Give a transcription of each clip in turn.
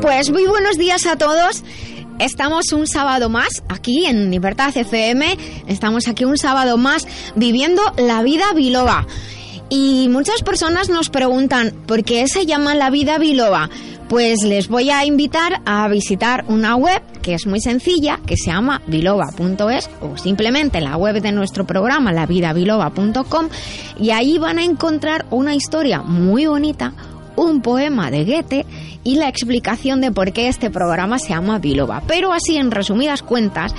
Pues muy buenos días a todos. Estamos un sábado más aquí en Libertad FM. Estamos aquí un sábado más viviendo la vida biloba. Y muchas personas nos preguntan por qué se llama la vida biloba. Pues les voy a invitar a visitar una web que es muy sencilla, que se llama biloba.es o simplemente la web de nuestro programa, lavidabiloba.com, y ahí van a encontrar una historia muy bonita, un poema de Goethe y la explicación de por qué este programa se llama Biloba. Pero así, en resumidas cuentas,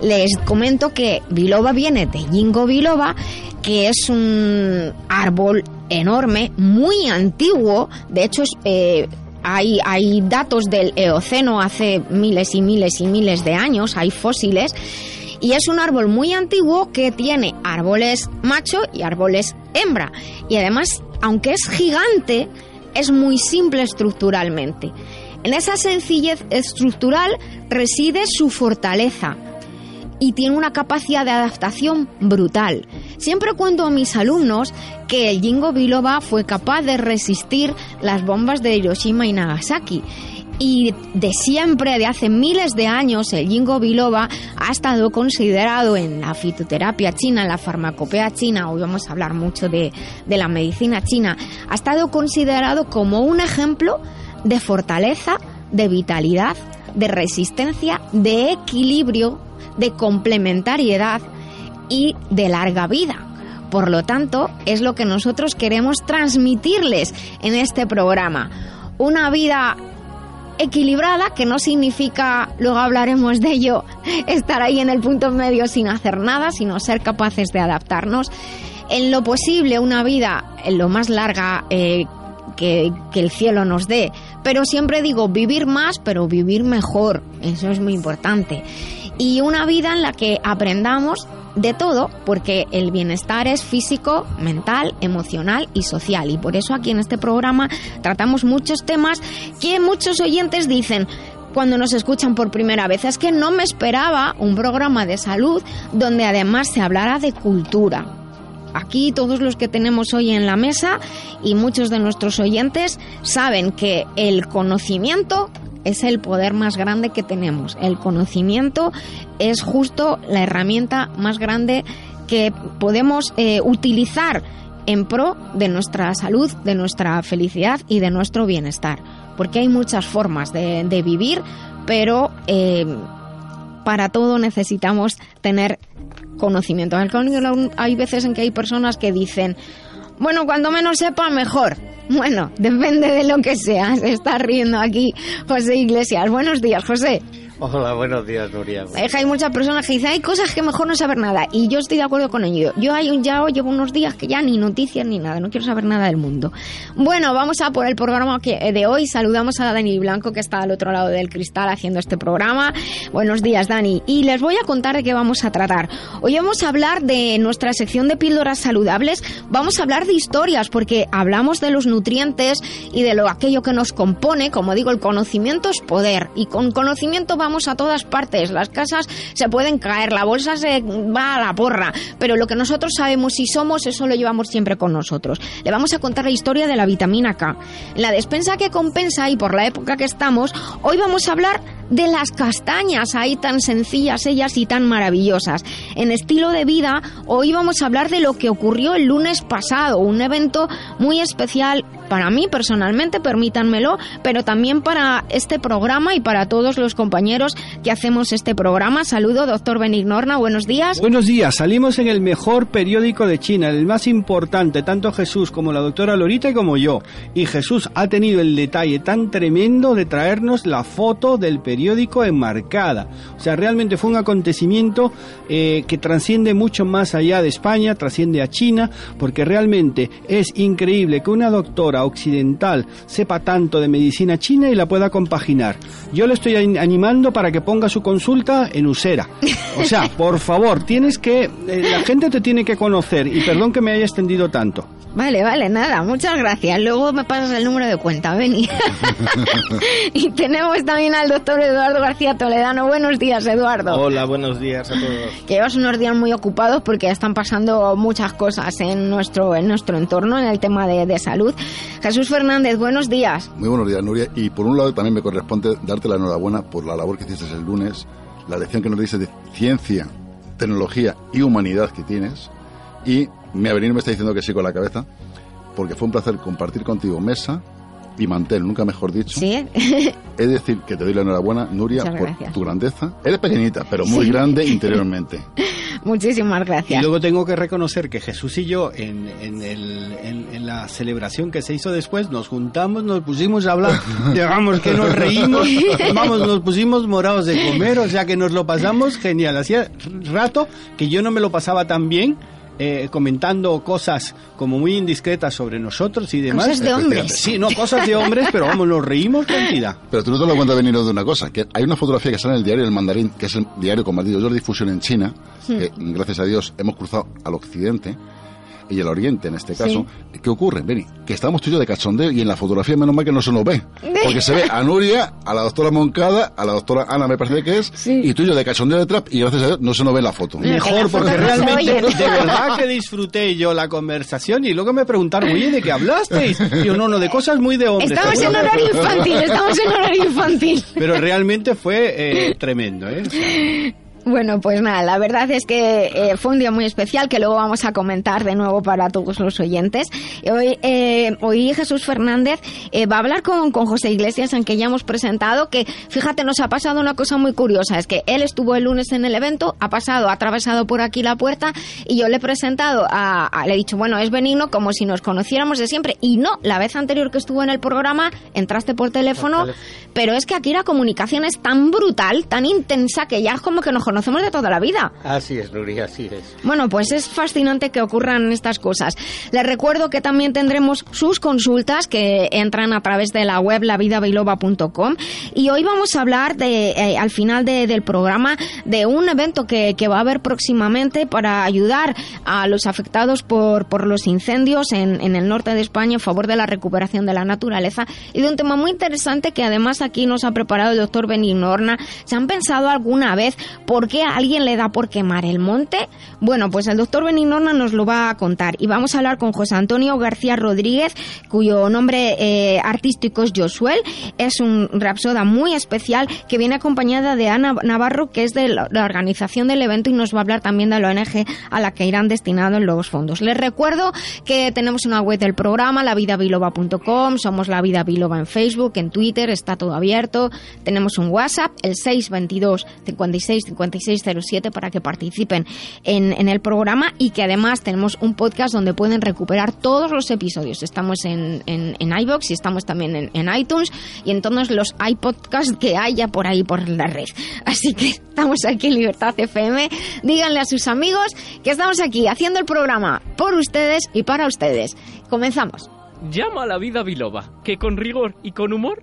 les comento que Biloba viene de Jingo Biloba, que es un árbol enorme, muy antiguo, de hecho eh, hay, hay datos del Eoceno hace miles y miles y miles de años, hay fósiles, y es un árbol muy antiguo que tiene árboles macho y árboles hembra. Y además, aunque es gigante, es muy simple estructuralmente. En esa sencillez estructural reside su fortaleza y tiene una capacidad de adaptación brutal. Siempre cuento a mis alumnos que el Jingo Biloba fue capaz de resistir las bombas de Hiroshima y Nagasaki. Y de siempre, de hace miles de años, el Jingo Biloba ha estado considerado en la fitoterapia china, en la farmacopea china, hoy vamos a hablar mucho de, de la medicina china, ha estado considerado como un ejemplo de fortaleza, de vitalidad, de resistencia, de equilibrio de complementariedad y de larga vida. Por lo tanto, es lo que nosotros queremos transmitirles en este programa. Una vida equilibrada, que no significa, luego hablaremos de ello, estar ahí en el punto medio sin hacer nada, sino ser capaces de adaptarnos. En lo posible, una vida en lo más larga eh, que, que, el cielo nos dé. Pero siempre digo, vivir más, pero vivir mejor. Eso es muy importante y una vida en la que aprendamos de todo, porque el bienestar es físico, mental, emocional y social. Y por eso aquí en este programa tratamos muchos temas que muchos oyentes dicen, cuando nos escuchan por primera vez. Es que no me esperaba un programa de salud donde además se hablara de cultura. Aquí todos los que tenemos hoy en la mesa y muchos de nuestros oyentes saben que el conocimiento es el poder más grande que tenemos. El conocimiento es justo la herramienta más grande que podemos eh, utilizar en pro de nuestra salud, de nuestra felicidad y de nuestro bienestar. Porque hay muchas formas de, vivir, pero eh, para todo necesitamos tener conocimiento. Hay veces en que hay personas que dicen, bueno, cuando menos sepa, mejor. Bueno, depende de lo que sea. Se está riendo aquí José Iglesias. Buenos días, José. Hola, buenos días, Nuria. hay muchas personas que dicen, hay cosas que mejor no saber nada. Y yo estoy de acuerdo con ello. Yo hay un, ya llevo unos días que ya ni noticias ni nada, no quiero saber nada del mundo. Bueno, vamos a por el programa eh, de hoy. Saludamos a Dani Blanco, que está al otro lado del cristal haciendo este programa. Buenos días, Dani. Y les voy a contar de qué vamos a tratar. Hoy vamos a hablar de nuestra sección de píldoras saludables. Vamos a hablar de historias, porque hablamos de los nutrientes y de lo aquello que nos compone. Como digo, el conocimiento es poder. Y con conocimiento vamos a todas partes. Las casas se pueden caer, la bolsa se va a la porra, pero lo que nosotros sabemos y somos, eso lo llevamos siempre con nosotros. Le vamos a contar la historia de la vitamina K. La despensa que compensa y por la época que estamos, hoy vamos a hablar de las castañas, ahí tan sencillas ellas y tan maravillosas. En estilo de vida, hoy vamos a hablar de lo que ocurrió el lunes pasado, un evento muy especial para mí personalmente, permítanmelo, pero también para este programa y para todos los compañeros que hacemos este programa. Saludo, doctor Benignorna, buenos días. Buenos días, salimos en el mejor periódico de China, el más importante, tanto Jesús como la doctora Lorita como yo. Y Jesús ha tenido el detalle tan tremendo de traernos la foto del periódico enmarcada. O sea, realmente fue un acontecimiento eh, que trasciende mucho más allá de España, trasciende a China, porque realmente es increíble que una doctora occidental sepa tanto de medicina china y la pueda compaginar. Yo le estoy animando para que ponga su consulta en Usera. O sea, por favor, tienes que, eh, la gente te tiene que conocer y perdón que me haya extendido tanto. Vale, vale, nada, muchas gracias. Luego me pasas el número de cuenta, Beni. y tenemos también al doctor Eduardo García Toledano. Buenos días, Eduardo. Hola, buenos días a todos. Que llevas unos días muy ocupados porque están pasando muchas cosas en nuestro, en nuestro entorno, en el tema de, de salud. Jesús Fernández, buenos días. Muy buenos días, Nuria. Y por un lado también me corresponde darte la enhorabuena por la labor que hiciste el lunes, la lección que nos diste de ciencia, tecnología y humanidad que tienes. Y mi avenir me está diciendo que sí con la cabeza, porque fue un placer compartir contigo mesa y mantel, nunca mejor dicho. Sí. Es decir, que te doy la enhorabuena, Nuria, Muchas por gracias. tu grandeza. Eres pequeñita, pero muy grande interiormente. Muchísimas Y gracias. luego tengo que reconocer que Jesús y yo, en, en, el- en- en la celebración que se hizo después, nos juntamos, nos pusimos a hablar, digamos que nos reímos, vamos, nos pusimos morados de comer, o sea que nos lo pasamos genial. Hacía rato que yo no me lo pasaba tan bien. Eh, comentando cosas como muy indiscretas sobre nosotros y demás. Cosas de hombres. Sí, no, cosas de hombres, pero vamos, nos reímos cantidad. Pero tú no te lo cuentas venir de una cosa, que hay una fotografía que sale en el diario El Mandarín, que es el diario con mayor difusión en China, que gracias a Dios hemos cruzado al occidente y al oriente en este caso. ¿Qué ocurre, Beni? Que estamos tú y yo de cachondeo y en la fotografía menos mal que no se nos ve. Porque se ve a Nuria, a la doctora Moncada, a la doctora Ana me parece que es, Sí. y tú y yo de cachondeo de trap y gracias a Dios no se nos ve la foto. Mejor, porque realmente, de verdad que disfruté yo la conversación y luego me preguntaron, oye, ¿de qué hablasteis? Y yo, no, no, de cosas muy de hombres. Estamos en seguro". horario infantil, estamos en horario infantil. Pero realmente fue eh, tremendo, ¿eh? Bueno, pues nada, la verdad es que eh, fue un día muy especial que luego vamos a comentar de nuevo para todos los oyentes. Hoy, eh, hoy Jesús Fernández eh, va a hablar con, con José Iglesias, en que ya hemos presentado, que fíjate, nos ha pasado una cosa muy curiosa, es que él estuvo el lunes en el evento, ha pasado, ha atravesado por aquí la puerta y yo le he presentado, a, a- le he dicho, bueno, es benigno como si nos conociéramos de siempre. Y no, la vez anterior que estuvo en el programa, entraste por teléfono, pero es que aquí la comunicación es tan brutal, tan intensa, que ya es como que nos conocemos de toda la vida. Así es, Nuria, así es. Bueno, pues es fascinante que ocurran estas cosas. Les recuerdo que también tendremos sus consultas que entran a través de la web lavidabiloba.com y hoy vamos a hablar de, eh, al final de- del programa de un evento que, que va a haber próximamente para ayudar a los afectados por, por los incendios en, en el norte de España en favor de la recuperación de la naturaleza y de un tema muy interesante que además aquí nos ha preparado el doctor Benigno Horna. ¿Se han pensado alguna vez por qué a alguien le da por quemar el monte? Bueno, pues el doctor Benigno Horna nos lo va a contar y vamos a hablar con José Antonio García Rodríguez, cuyo nombre eh, artístico es Josuel. Es un rapsoda muy especial que viene acompañada de Ana Navarro, que es de la organización del evento y nos va a hablar también de la ONG a la que irán destinados los fondos. Les recuerdo que tenemos una web del programa, lavidabiloba.com, somos La Vida Biloba en Facebook, en Twitter, está todo abierto. Tenemos un WhatsApp, el 622 56 56 07 para que participen en, el programa y que además tenemos un podcast donde pueden recuperar todos los episodios. Estamos en, en, iVoox y estamos también en, en iTunes y en todos los iPodcasts que haya por ahí por la red. Así que estamos aquí en Libertad FM. Díganle a sus amigos que estamos aquí haciendo el programa por ustedes y para ustedes. Comenzamos. Llama a la vida biloba, que con rigor y con humor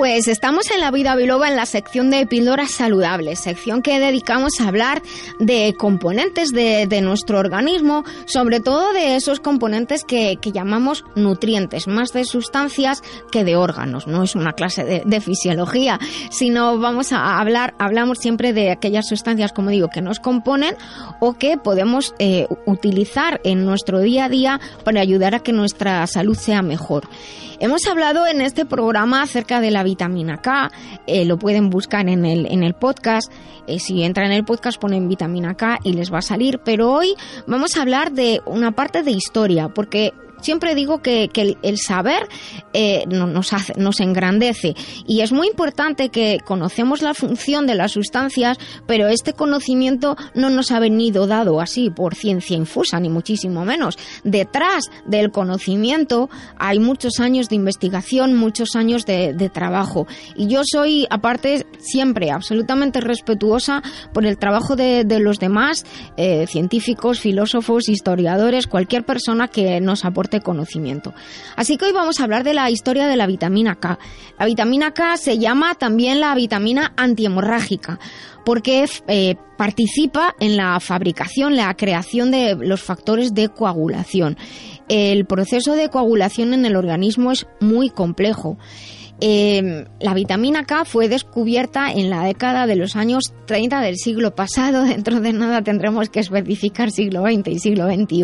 Pues estamos en la vida biloba en la sección de píldoras saludables, sección que dedicamos a hablar de componentes de, de nuestro organismo, sobre todo de esos componentes que, que llamamos nutrientes, más de sustancias que de órganos. No es una clase de, fisiología, sino vamos a hablar, hablamos siempre de aquellas sustancias, como digo, que nos componen o que podemos eh, utilizar en nuestro día a día para ayudar a que nuestra salud sea mejor. Hemos hablado en este programa acerca de la vitamina K, eh, lo pueden buscar en el, en el podcast, eh, si entran en el podcast ponen vitamina K y les va a salir, pero hoy vamos a hablar de una parte de historia, porque siempre digo que, el, saber eh, nos, hace, nos engrandece y es muy importante que conocemos la función de las sustancias, pero este conocimiento no nos ha venido dado así por ciencia infusa, ni muchísimo menos. Detrás del conocimiento hay muchos años de investigación, muchos años de, trabajo. Y yo soy, aparte, siempre absolutamente respetuosa por el trabajo de, los demás, eh, científicos, filósofos, historiadores, cualquier persona que nos aporte conocimiento. Así que hoy vamos a hablar de la historia de la vitamina K. La vitamina K se llama también la vitamina antihemorrágica porque eh, participa en la fabricación, la creación de los factores de coagulación. El proceso de coagulación en el organismo es muy complejo eh, la vitamina K fue descubierta en la década de los años 30 del siglo pasado. Dentro de nada tendremos que especificar siglo XX y siglo XXI.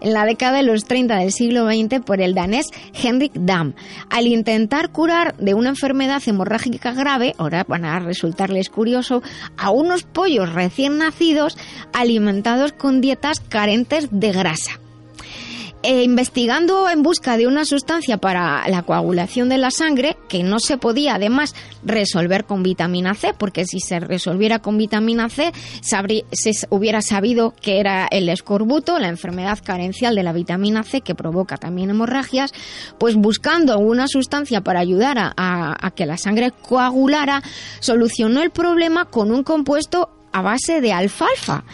En la década de los 30 del siglo XX por el danés Henrik Dam. Al intentar curar de una enfermedad hemorrágica grave, ahora van a resultarles curioso, a unos pollos recién nacidos alimentados con dietas carentes de grasa. Eh, investigando en busca de una sustancia para la coagulación de la sangre que no se podía además resolver con vitamina C, porque si se resolviera con vitamina C se hubiera sabido que era el escorbuto, la enfermedad carencial de la vitamina C que provoca también hemorragias, pues buscando una sustancia para ayudar a que la sangre coagulara, solucionó el problema con un compuesto a base de alfalfa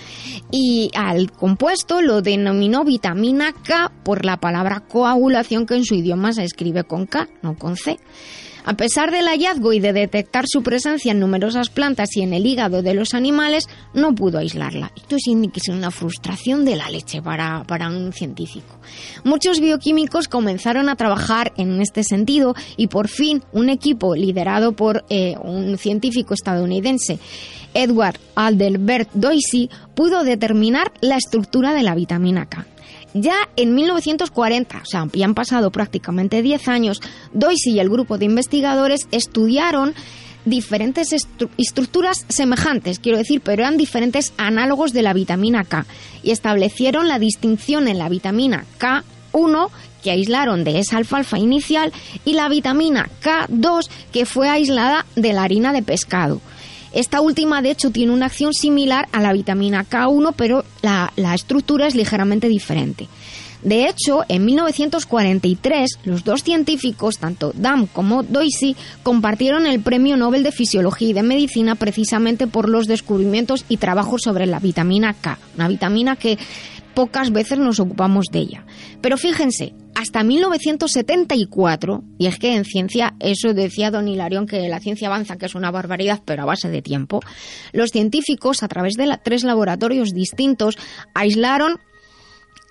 y al compuesto lo denominó vitamina K por la palabra coagulación que en su idioma se escribe con K, no con C. A pesar del hallazgo y de detectar su presencia en numerosas plantas y en el hígado de los animales, no pudo aislarla. Esto es una frustración de la leche para, un científico. Muchos bioquímicos comenzaron a trabajar en este sentido y por fin un equipo liderado por eh, un científico estadounidense, Edward Aldelbert Doisy, pudo determinar la estructura de la vitamina K. Ya en 1940, o sea, han pasado prácticamente 10 años, Doisy y el grupo de investigadores estudiaron diferentes estructuras semejantes, quiero decir, pero eran diferentes análogos de la vitamina K y establecieron la distinción en la vitamina K1 que aislaron de esa alfalfa inicial y la vitamina K2 que fue aislada de la harina de pescado. Esta última, de hecho, tiene una acción similar a la vitamina K1, pero la, estructura es ligeramente diferente. De hecho, en 1943, los dos científicos, tanto Dam como Doisy, compartieron el Premio Nobel de Fisiología y de Medicina precisamente por los descubrimientos y trabajos sobre la vitamina K, una vitamina que pocas veces nos ocupamos de ella. Pero fíjense, hasta 1974, y es que en ciencia, eso decía don Hilarión, que la ciencia avanza, que es una barbaridad, pero a base de tiempo, los científicos, a través de tres laboratorios distintos, aislaron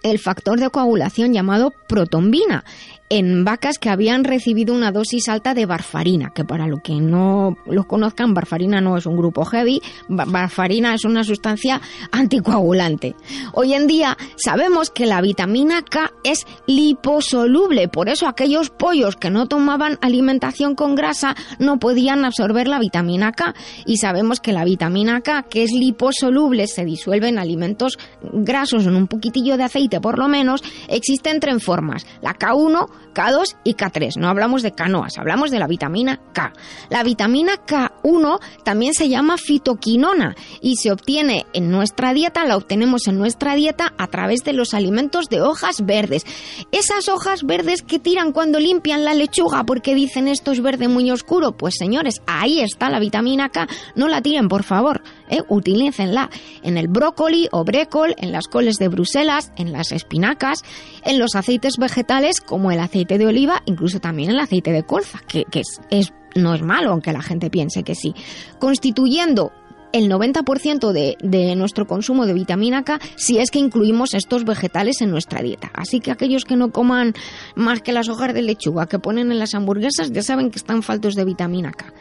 el factor de coagulación llamado protombina en vacas que habían recibido una dosis alta de barfarina, que para lo que no lo conozcan, barfarina no es un grupo heavy, barfarina es una sustancia anticoagulante. Hoy en día sabemos que la vitamina K es liposoluble, por eso aquellos pollos que no tomaban alimentación con grasa no podían absorber la vitamina K y sabemos que la vitamina K, que es liposoluble, se disuelve en alimentos grasos en un poquitillo de aceite por lo menos, existe en formas, la K1 K2 y K3. No hablamos de canoas, hablamos de la vitamina K. La vitamina K1 también se llama fitoquinona y se obtiene en nuestra dieta, la obtenemos en nuestra dieta a través de los alimentos de hojas verdes. Esas hojas verdes que tiran cuando limpian la lechuga porque dicen esto es verde muy oscuro, pues señores, ahí está la vitamina K, no la tiren por favor, ¿eh? utilícenla en el brócoli o brécol, en las coles de Bruselas, en las espinacas, en los aceites vegetales como el aceite de oliva, incluso también el aceite de colza, que, es, no es malo, aunque la gente piense que sí, constituyendo el 90% de, de, nuestro consumo de vitamina K si es que incluimos estos vegetales en nuestra dieta. Así que aquellos que no coman más que las hojas de lechuga que ponen en las hamburguesas ya saben que están faltos de vitamina K.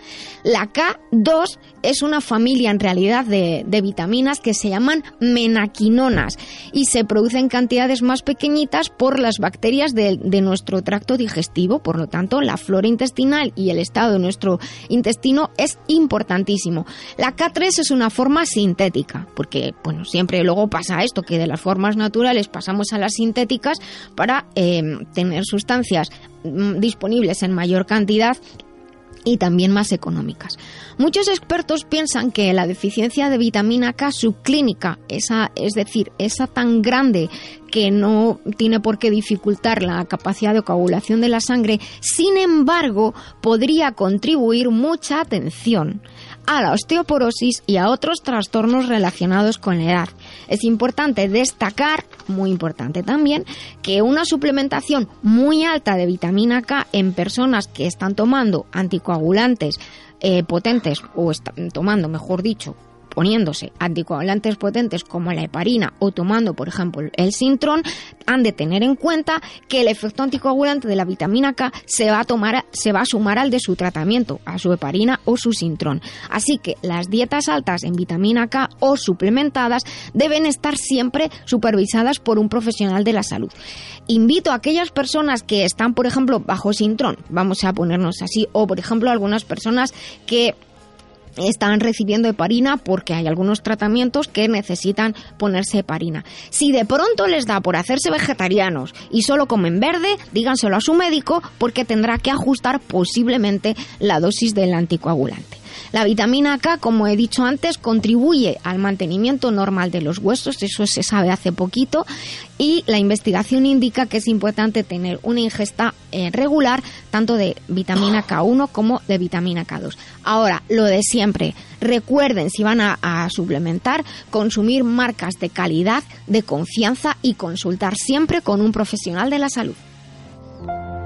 La K2 es una familia en realidad de, de vitaminas que se llaman menaquinonas y se producen cantidades más pequeñitas por las bacterias de, de nuestro tracto digestivo. Por lo tanto, la flora intestinal y el estado de nuestro intestino es importantísimo. La K3 es una forma sintética, porque bueno, siempre luego pasa esto, que de las formas naturales pasamos a las sintéticas para eh, tener sustancias mm, disponibles en mayor cantidad y también más económicas. Muchos expertos piensan que la deficiencia de vitamina K subclínica, esa, es decir, esa tan grande que no tiene por qué dificultar la capacidad de coagulación de la sangre, sin embargo, podría contribuir mucha atención a la osteoporosis y a otros trastornos relacionados con la edad. Es importante destacar, muy importante también, que una suplementación muy alta de vitamina K en personas que están tomando anticoagulantes eh, potentes o están tomando, mejor dicho, poniéndose anticoagulantes potentes como la heparina o tomando, por ejemplo, el Sintron, han de tener en cuenta que el efecto anticoagulante de la vitamina K se va a tomar, se va a sumar al de su tratamiento, a su heparina o su Sintron. Así que las dietas altas en vitamina K o suplementadas deben estar siempre supervisadas por un profesional de la salud. Invito a aquellas personas que están, por ejemplo, bajo Sintron, vamos a ponernos así, o por ejemplo algunas personas que están recibiendo heparina porque hay algunos tratamientos que necesitan ponerse heparina. Si de pronto les da por hacerse vegetarianos y solo comen verde, díganselo a su médico porque tendrá que ajustar posiblemente la dosis del anticoagulante. La vitamina K, como he dicho antes, contribuye al mantenimiento normal de los huesos, eso se sabe hace poquito, y la investigación indica que es importante tener una ingesta eh, regular tanto de vitamina K1 como de vitamina K2. Ahora, lo de siempre, recuerden si van a, a suplementar, consumir marcas de calidad, de confianza y consultar siempre con un profesional de la salud.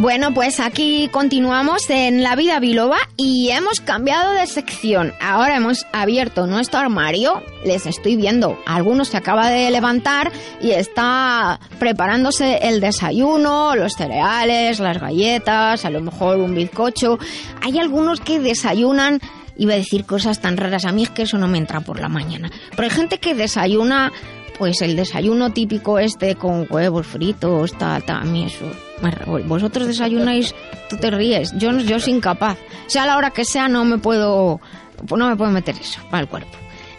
Bueno, pues aquí continuamos en La Vida Biloba y hemos cambiado de sección. Ahora hemos abierto nuestro armario. Les estoy viendo. Algunos se acaba de levantar y está preparándose el desayuno, los cereales, las galletas, a lo mejor un bizcocho. Hay algunos que desayunan iba a decir cosas tan raras. A mí es que eso no me entra por la mañana. Pero hay gente que desayuna, pues el desayuno típico este con huevos fritos, tal, tal. A mí eso. Vosotros desayunáis, tú te ríes. Yo, yo soy incapaz. Sea la hora que sea, no me puedo. No me puedo meter eso para el cuerpo.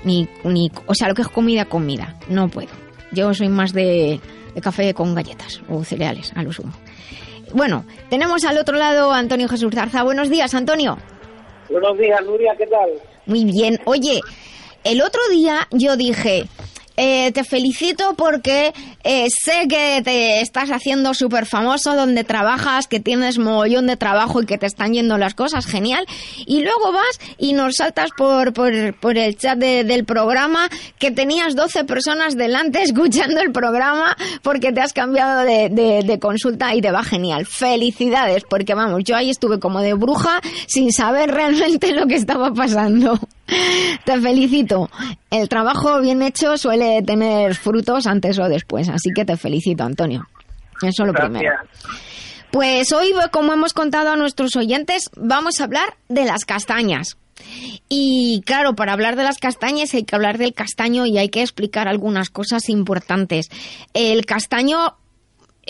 Ni, ni, o sea, lo que es comida, comida. No puedo. Yo soy más de, de café con galletas o cereales, a lo sumo. Bueno, tenemos al otro lado a Antonio Jesús Zarza. Buenos días, Antonio. Buenos días, Nuria, ¿qué tal? Muy bien. Oye, el otro día yo dije, eh, te felicito porque eh, sé que te estás haciendo súper famoso donde trabajas, que tienes mogollón de trabajo y que te están yendo las cosas, genial. Y luego vas y nos saltas por, por, el chat de- del programa que tenías 12 personas delante escuchando el programa porque te has cambiado de- de consulta y te va genial. Felicidades, porque vamos, yo ahí estuve como de bruja sin saber realmente lo que estaba pasando. Te felicito. El trabajo bien hecho suele tener frutos antes o después, así que te felicito, Antonio. Eso lo primero. Pues hoy, como hemos contado a nuestros oyentes, vamos a hablar de las castañas. Y claro, para hablar de las castañas hay que hablar del castaño y hay que explicar algunas cosas importantes. El castaño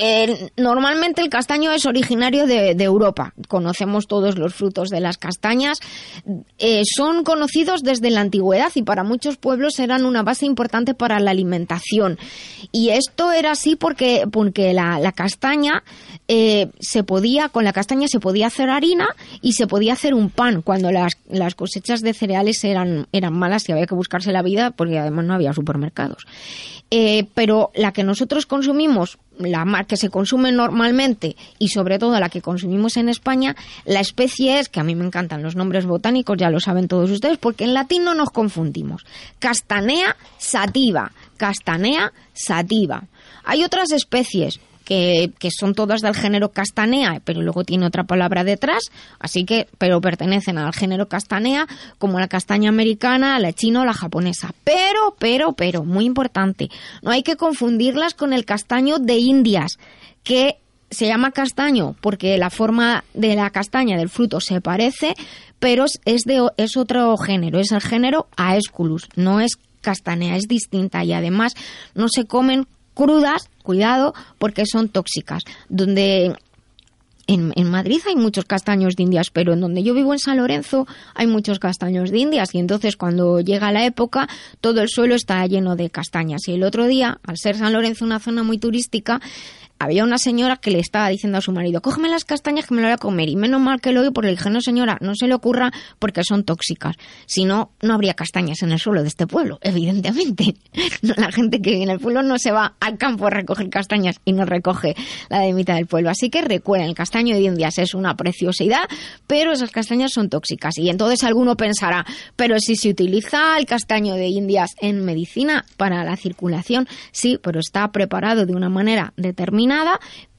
eh, normalmente el castaño es originario de, Europa. Conocemos todos los frutos de las castañas. Eh, son conocidos desde la antigüedad y para muchos pueblos eran una base importante para la alimentación. Y esto era así porque, porque la, la castaña eh, se podía, con la castaña se podía hacer harina y se podía hacer un pan cuando las, las cosechas de cereales eran, eran malas y había que buscarse la vida porque además no había supermercados. Eh, pero la que nosotros consumimos, la que se consume normalmente y sobre todo la que consumimos en España, la especie es, que a mí me encantan los nombres botánicos, ya lo saben todos ustedes, porque en latín no nos confundimos. Castanea sativa, castanea sativa. Hay otras especies que, son todas del género castanea, pero luego tiene otra palabra detrás, así que, pero pertenecen al género castanea, como la castaña americana, la china o la japonesa. Pero, pero, pero, muy importante, no hay que confundirlas con el castaño de Indias, que se llama castaño porque la forma de la castaña del fruto se parece, pero es de es otro género, es el género Aesculus, no es castanea, es distinta y además no se comen crudas, cuidado, porque son tóxicas. Donde en, en, Madrid hay muchos castaños de Indias, pero en donde yo vivo en San Lorenzo hay muchos castaños de Indias y entonces cuando llega la época todo el suelo está lleno de castañas. Y el otro día, al ser San Lorenzo una zona muy turística, había una señora que le estaba diciendo a su marido, cógeme las castañas que me lo voy a comer. Y menos mal que lo oí porque le dije, no señora, no se le ocurra porque son tóxicas. Si no, no habría castañas en el suelo de este pueblo, evidentemente. la gente que vive en el pueblo no se va al campo a recoger castañas y no recoge la de mitad del pueblo. Así que recuerden, el castaño de Indias es una preciosidad, pero esas castañas son tóxicas. Y entonces alguno pensará, pero si se utiliza el castaño de Indias en medicina para la circulación, sí, pero está preparado de una manera determinada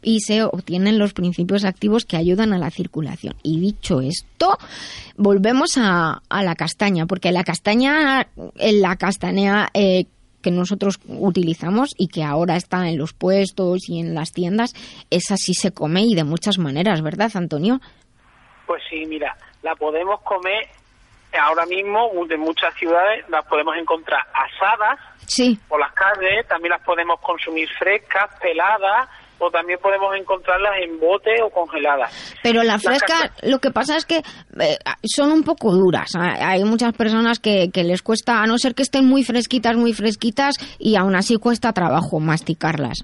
y se obtienen los principios activos que ayudan a la circulación. Y dicho esto, volvemos a, la castaña, porque la castaña, la castaña eh, que nosotros utilizamos y que ahora está en los puestos y en las tiendas, esa sí se come y de muchas maneras, ¿verdad, Antonio? Pues sí, mira, la podemos comer ahora mismo de muchas ciudades, las podemos encontrar asadas sí. por las calles, también las podemos consumir frescas, peladas o también podemos encontrarlas en bote o congeladas. Pero la fresca, lo que pasa es que eh, son un poco duras. Hay muchas personas que, que, les cuesta, a no ser que estén muy fresquitas, muy fresquitas, y aún así cuesta trabajo masticarlas.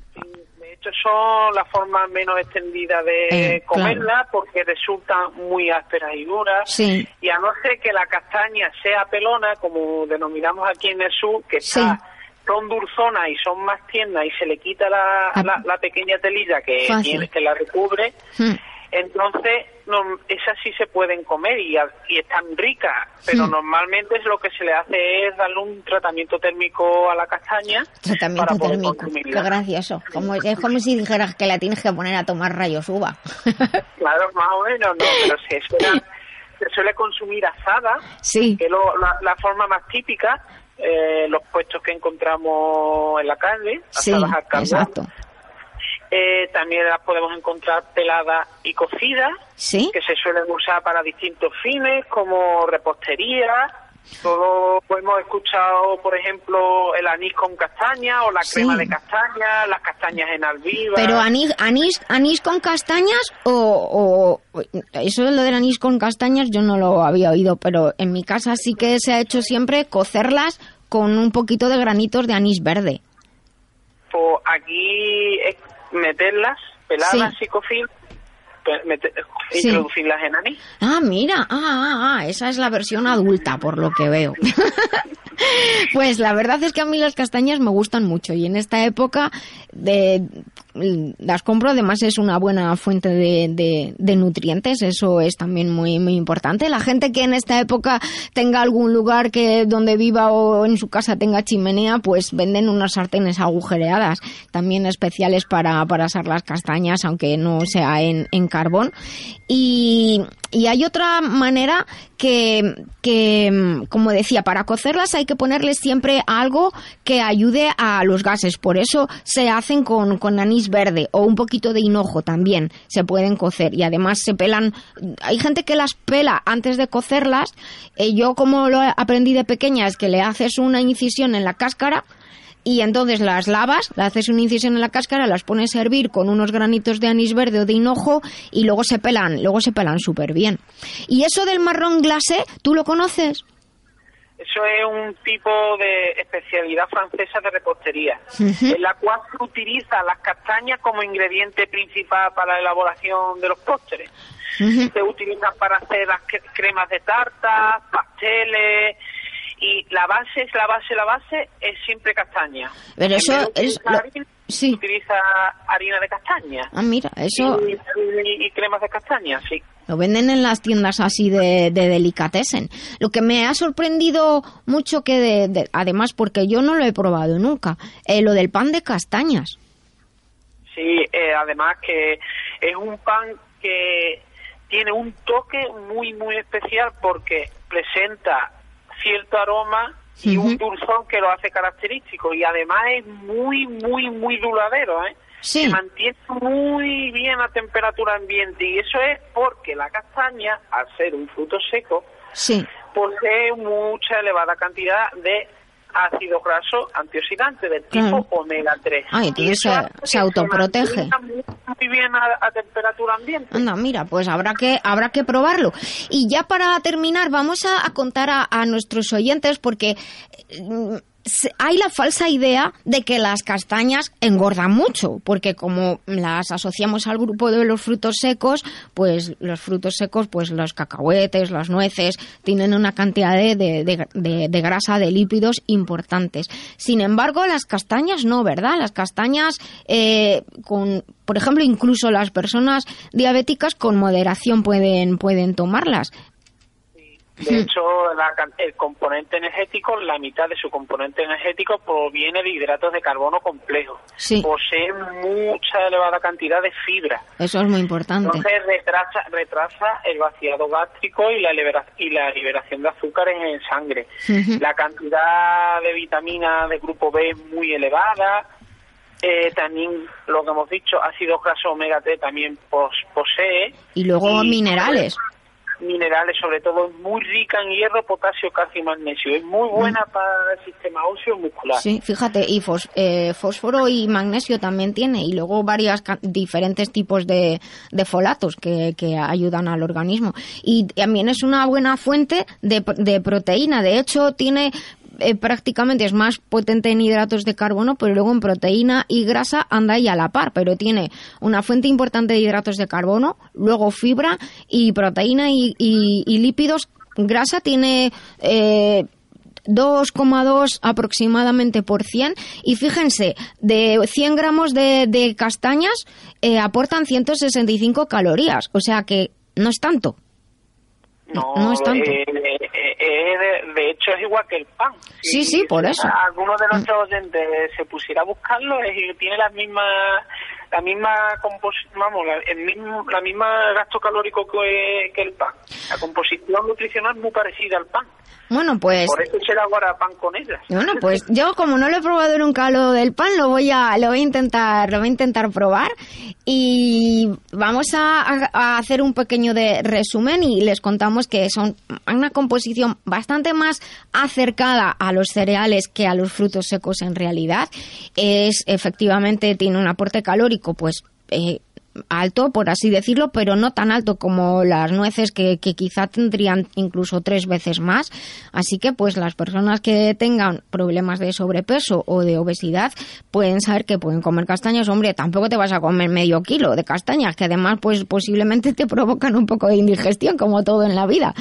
De hecho, son la forma menos extendida de eh, comerla porque resultan muy ásperas y duras. Sí. Y a no ser que la castaña sea pelona, como denominamos aquí en el sur, que está son dulzonas y son más tiernas y se le quita la, ah. la, pequeña telilla que tiene, que la recubre, hmm. entonces no, esas sí se pueden comer y, y están ricas, pero hmm. normalmente es lo que se le hace es darle un tratamiento térmico a la castaña. Tratamiento térmico, qué gracioso. Como, es como si dijeras que la tienes que poner a tomar rayos uva. claro, más o menos, no, pero se suele, se suele consumir asada, sí. que es la, la forma más típica, eh, los puestos que encontramos en la calle, sí, exacto. Eh, también las podemos encontrar peladas y cocidas, ¿Sí? que se suelen usar para distintos fines, como repostería. Todos hemos escuchado, por ejemplo, el anís con castaña o la crema de castaña, las castañas en albiva. Pero anís, anís, anís con castañas o, o eso de lo del anís con castañas yo no lo había oído, pero en mi casa sí que se ha hecho siempre cocerlas con un poquito de granitos de anís verde. Pues aquí meterlas, peladas sí. Introducirlas en anís. Ah, mira, ah, ah, ah, esa es la versión adulta, por lo que veo. pues la verdad es que a mí las castañas me gustan mucho y en esta época de, las compro, además es una buena fuente de, de, nutrientes, eso es también muy, muy importante. La gente que en esta época tenga algún lugar que donde viva o en su casa tenga chimenea, pues venden unas sartenes agujereadas, también especiales para, para asar las castañas, aunque no sea en, en carbón. Y, y hay otra manera que, que, como decía, para cocerlas hay que ponerles siempre algo que ayude a los gases. Por eso se hacen con, con anís verde o un poquito de hinojo también se pueden cocer. Y además se pelan. Hay gente que las pela antes de cocerlas. Eh, yo, como lo aprendí de pequeña, es que le haces una incisión en la cáscara y entonces las lavas, le haces una incisión en la cáscara, las pones a hervir con unos granitos de anís verde o de hinojo y luego se pelan, luego se pelan súper bien. ¿Y eso del marrón glacé, tú lo conoces? Eso es un tipo de especialidad francesa de repostería, en la cual se utiliza las castañas como ingrediente principal para la elaboración de los postres. Se utilizan para hacer las cremas de tarta, pasteles, y la base es la base, la base es siempre castaña. Pero eso es... sí. Utiliza harina de castaña. Ah, mira, eso... Y, cremas de castaña, sí. Lo venden en las tiendas así de, de delicatessen. Lo que me ha sorprendido mucho que, de, además, porque yo no lo he probado nunca, eh, lo del pan de castañas. Sí, eh, además que es un pan que tiene un toque muy, muy especial porque presenta cierto aroma y un dulzón que lo hace característico. Y además es muy, muy, muy duradero, ¿eh? se mantiene muy bien a temperatura ambiente. Y eso es porque la castaña, al ser un fruto seco, posee mucha elevada cantidad de ácido graso antioxidante del tipo omega 3. Ah, entonces se, se, autoprotege. Muy bien a, temperatura ambiente. Anda, mira, pues habrá que habrá que probarlo. Y ya para terminar, vamos a, contar a, a, nuestros oyentes porque mm, hay la falsa idea de que las castañas engordan mucho, porque como las asociamos al grupo de los frutos secos, pues los frutos secos, pues los cacahuetes, las nueces, tienen una cantidad de, de, grasa, de lípidos importantes. Sin embargo, las castañas no, ¿verdad? Las castañas, eh, con, por ejemplo, incluso las personas diabéticas con moderación pueden, pueden tomarlas. De hecho, el componente energético, la mitad de su componente energético proviene de hidratos de carbono complejos. Posee mucha elevada cantidad de fibra. Eso es muy importante. Entonces retrasa, retrasa el vaciado gástrico y la, y la liberación de azúcares en sangre. La cantidad de vitamina de grupo B es muy elevada. Eh, también lo que hemos dicho, ácido graso omega 3 también posee. Y luego minerales minerales, sobre todo muy rica en hierro, potasio, calcio y magnesio. Es muy buena mm. para el sistema óseo muscular. Sí, fíjate, y eh, fósforo y magnesio también tiene, y luego varios diferentes tipos de, de folatos que, que, ayudan al organismo. Y también es una buena fuente de, de proteína. De hecho, tiene eh, prácticamente es más potente en hidratos de carbono, pero luego en proteína y grasa anda ahí a la par, pero tiene una fuente importante de hidratos de carbono, luego fibra y proteína y, lípidos. Grasa tiene eh, 2,2 aproximadamente por 100 y fíjense, de 100 gramos de, castañas eh, aportan 165 calorías, o sea que no es tanto. No, es tanto. Eh, eh, de, hecho es igual que el pan. sí, sí, por eso. Alguno de nuestros oyentes se pusiera a buscarlo, es, tiene las mismas la misma vamos, la, el mismo, la misma gasto calórico que, que el pan. La composición nutricional es muy parecida al pan. Bueno, pues. Por eso será ahora pan con ellas. Bueno, pues yo como no lo he probado nunca lo del pan, lo voy a, lo voy a intentar, lo voy a intentar probar y vamos a, hacer un pequeño de resumen y les contamos que son una composición bastante más acercada a los cereales que a los frutos secos en realidad. Es efectivamente tiene un aporte calórico, pues eh, alto, por así decirlo, pero no tan alto como las nueces que, quizá tendrían incluso tres veces más. Así que pues las personas que tengan problemas de sobrepeso o de obesidad pueden saber que pueden comer castañas. Hombre, tampoco te vas a comer medio kilo de castañas, que además pues posiblemente te provocan un poco de indigestión, como todo en la vida.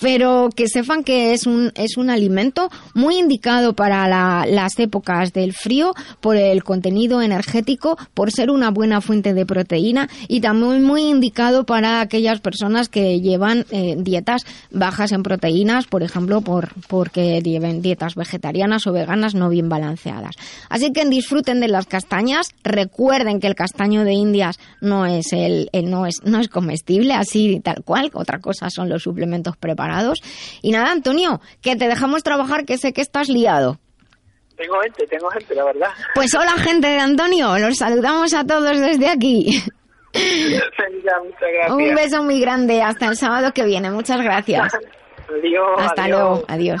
Pero que sepan que es un, es un alimento muy indicado para las épocas del frío por el contenido energético, por ser una buena fuente de proteína y también muy indicado para aquellas personas que llevan eh, dietas bajas en proteínas, por ejemplo, por, porque lleven dietas vegetarianas o veganas no bien balanceadas. Así que disfruten de las castañas, recuerden que el castaño de Indias no es el, no es no es comestible así tal cual, otra cosa son los suplementos preparados. Y nada, Antonio, que te dejamos trabajar que sé que estás liado. Tengo gente, tengo gente, la verdad. Pues hola gente de Antonio, los saludamos a todos desde aquí. Un beso muy grande. Hasta el sábado que viene. Muchas gracias. Hasta luego. Adiós.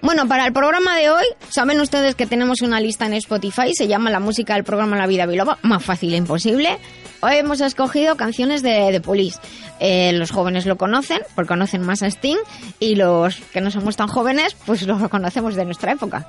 Bueno, para el programa de hoy, saben ustedes que tenemos una lista en Spotify, se llama La música del programa La Vida Biloba, más fácil imposible. Hoy hemos escogido canciones de, de Police. Eh, los jóvenes lo conocen, porque conocen más a Sting, y los que no somos tan jóvenes, pues lo conocemos de nuestra época.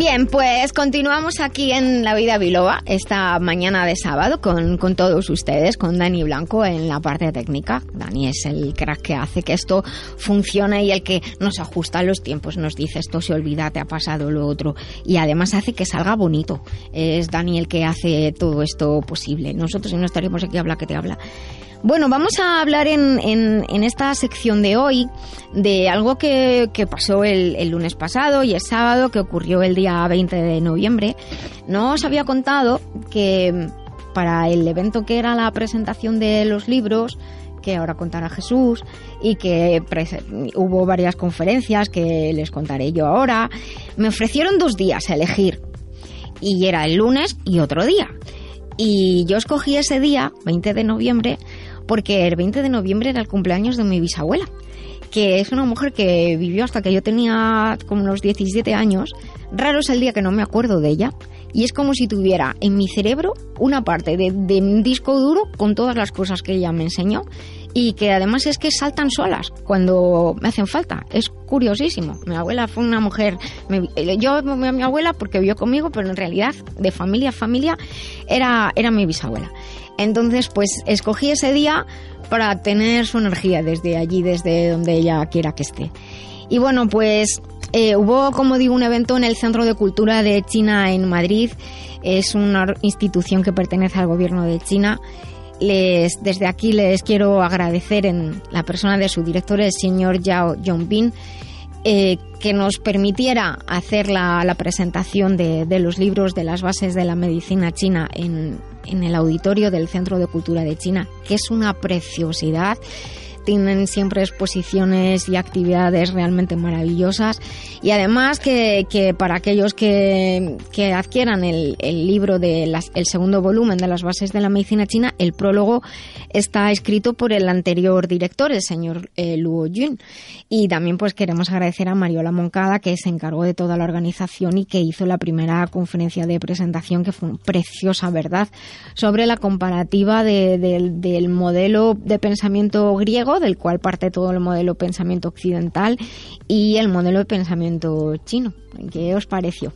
Bien, pues continuamos aquí en La Vida Biloba esta mañana de sábado con, con, todos ustedes, con Dani Blanco en la parte técnica. Dani es el crack que hace que esto funcione y el que nos ajusta los tiempos, nos dice esto se olvida, te ha pasado lo otro y además hace que salga bonito. Es Dani el que hace todo esto posible. Nosotros no estaríamos aquí habla que te habla. Bueno, vamos a hablar en, en, esta sección de hoy de algo que, que pasó el, el, lunes pasado y el sábado, que ocurrió el día 20 de noviembre. No os había contado que para el evento que era la presentación de los libros, que ahora contará Jesús, y que hubo varias conferencias que les contaré yo ahora, me ofrecieron dos días a elegir. Y era el lunes y otro día. Y yo escogí ese día, 20 de noviembre, porque el 20 de noviembre era el cumpleaños de mi bisabuela, que es una mujer que vivió hasta que yo tenía como unos 17 años. Raro es el día que no me acuerdo de ella. Y es como si tuviera en mi cerebro una parte de, de un disco duro con todas las cosas que ella me enseñó y que además es que saltan solas cuando me hacen falta. Es curiosísimo. Mi abuela fue una mujer, yo a mi abuela porque vivió conmigo, pero en realidad de familia a familia era, era mi bisabuela. Entonces, pues escogí ese día para tener su energía desde allí, desde donde ella quiera que esté. Y bueno, pues eh, hubo, como digo, un evento en el Centro de Cultura de China en Madrid. Es una institución que pertenece al gobierno de China. Les, desde aquí les quiero agradecer en la persona de su director, el señor Yao Yongbin, eh, que nos permitiera hacer la, presentación de, de, los libros de las bases de la medicina china en, en el auditorio del Centro de Cultura de China, que es una preciosidad tienen siempre exposiciones y actividades realmente maravillosas y además que, que para aquellos que, que adquieran el, el libro de las, el segundo volumen de las bases de la medicina china, el prólogo está escrito por el anterior director, el señor eh, Luo Yun. Y también pues queremos agradecer a Mariola Moncada que se encargó de toda la organización y que hizo la primera conferencia de presentación que fue preciosa, ¿verdad? Sobre la comparativa de, de, del modelo de pensamiento griego del cual parte todo el modelo pensamiento occidental y el modelo de pensamiento chino. ¿Qué os pareció?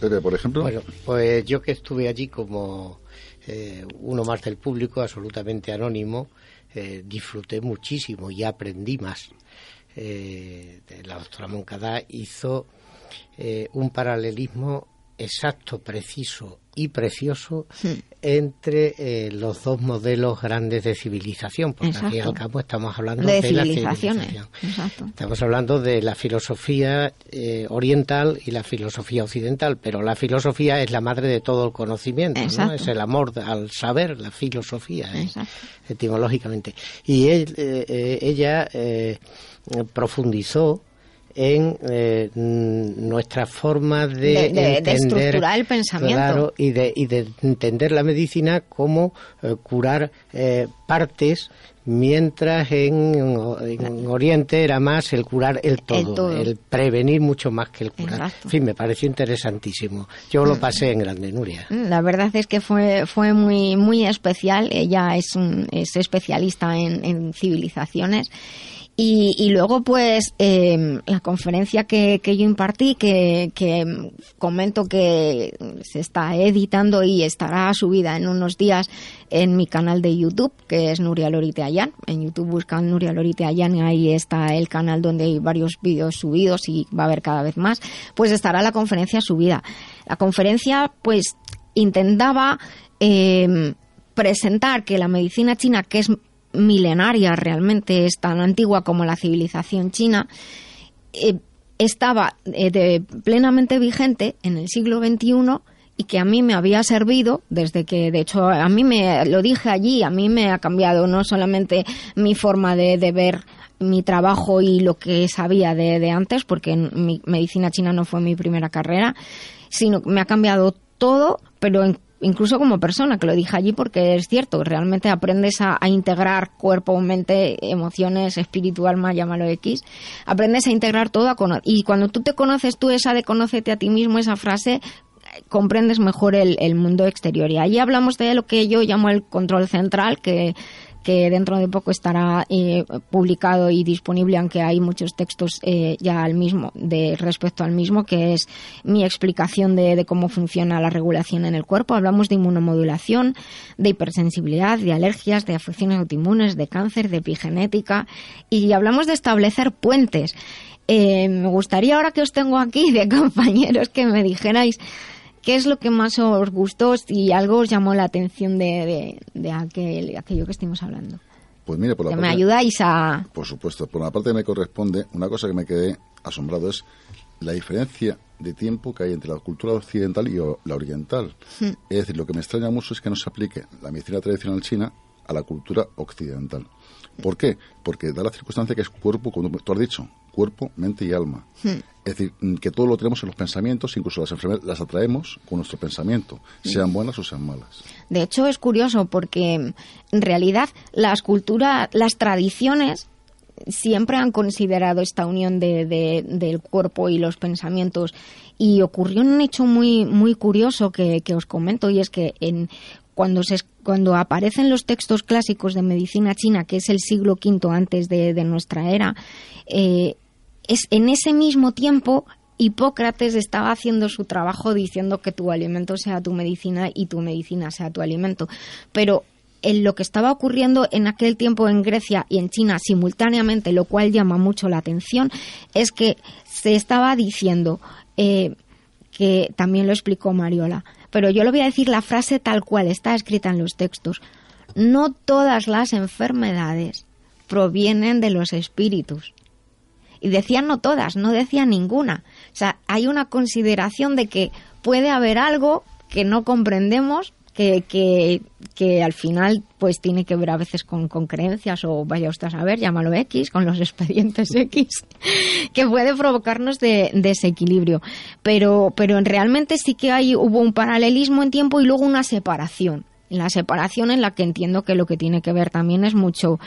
Por ejemplo. Bueno, pues yo que estuve allí como eh, uno más del público, absolutamente anónimo, eh, disfruté muchísimo y aprendí más. Eh, la doctora Moncada hizo eh, un paralelismo exacto, preciso y precioso Hmm. entre eh, los dos modelos grandes de civilización, porque fin y al Exacto. cabo estamos hablando De de, la civilizaciones. civilización. Exacto. Estamos hablando de la filosofía eh, oriental y la filosofía occidental, pero la filosofía es la madre de todo el conocimiento, ¿no? Exacto. es el amor al saber, la filosofía, ¿eh? Exacto. etimológicamente. Y él, eh, ella profundizó en eh, mm, nuestra forma de, De- de- de entender, estructurar el pensamiento. claro, y de, y de entender la medicina como eh, curar eh, partes mientras en, en Oriente era más el curar el todo, todo. el prevenir mucho más que el curar. Exacto. En fin, me pareció interesantísimo. Yo lo pasé en grande, Nuria. La verdad es que fue, fue muy, muy especial. Ella es, un, es especialista en, en civilizaciones. Y, y luego, pues, eh, la conferencia que, que yo impartí, que, que comento que se está editando y estará subida en unos días en mi canal de YouTube, que es Nuria Lorite Ayan. En YouTube buscan Nuria Lorite Ayan y ahí está el canal donde hay varios vídeos subidos y va a haber cada vez más. Pues estará la conferencia subida. La conferencia, pues, intentaba eh, presentar que la medicina china, que es milenaria realmente, es tan antigua como la civilización china, eh, estaba eh, plenamente vigente en el siglo XXI y que a mí me había servido desde que, de hecho, a mí me lo dije allí, a mí me ha cambiado no solamente mi forma de, ver mi trabajo y lo que sabía de, antes, porque mi medicina china no fue mi primera carrera, sino que me ha cambiado todo, pero en incluso como persona, que lo dije allí porque es cierto, realmente aprendes a, integrar cuerpo, mente, emociones, espiritual, más llámalo X, aprendes a integrar todo a y cuando tú te conoces tú esa de conócete a ti mismo, esa frase comprendes mejor el, el mundo exterior. Y allí hablamos de lo que yo llamo el control central, que que dentro de poco estará eh, publicado y disponible, aunque hay muchos textos eh, ya al mismo, de respecto al mismo, que es mi explicación de, cómo funciona la regulación en el cuerpo. Hablamos de inmunomodulación, de hipersensibilidad, de alergias, de afecciones autoinmunes, de cáncer, de epigenética y hablamos de establecer puentes. Eh, me gustaría ahora que os tengo aquí de compañeros que me dijerais ¿Qué es lo que más os gustó y algo os llamó la atención de, de, aquel, aquello que estuvimos hablando? Pues mire, por la que parte, me ayudáis a... Por supuesto, por la parte que me corresponde, una cosa que me quedé asombrado es la diferencia de tiempo que hay entre la cultura occidental y la oriental. Hmm. Es decir, lo que me extraña mucho es que no se aplique la medicina tradicional china a la cultura occidental. ¿Por qué? Porque da la circunstancia que es cuerpo, como tú has dicho, cuerpo, mente y alma. Hmm. Es decir, mm, que todo lo tenemos en los pensamientos, incluso las enfermedades las atraemos con nuestro pensamiento, sean buenas o sean malas. De hecho, es curioso porque mm, en realidad las culturas, las tradiciones siempre han considerado esta unión de, del cuerpo y los pensamientos y ocurrió un hecho muy muy curioso que, que os comento y es que en cuando, se, cuando aparecen los textos clásicos de medicina china, que es el siglo V antes de, nuestra era, eh, es en ese mismo tiempo Hipócrates estaba haciendo su trabajo diciendo que tu alimento sea tu medicina y tu medicina sea tu alimento. Pero en lo que estaba ocurriendo en aquel tiempo en Grecia y en China simultáneamente, lo cual llama mucho la atención, es que se estaba diciendo, eh, que también lo explicó Mariola, pero yo le voy a decir la frase tal cual está escrita en los textos. No todas las enfermedades provienen de los espíritus. Y decían no todas, no decían ninguna. O sea, hay una consideración de que puede haber algo que no comprendemos, que, que, que, al final pues tiene que ver a veces con, creencias o vaya usted a saber, llámalo X, con los expedientes X, que puede provocarnos de, desequilibrio. Pero, pero realmente sí que hay, hubo un paralelismo en tiempo y luego una separación. La separación en la que entiendo que lo que tiene que ver también es mucho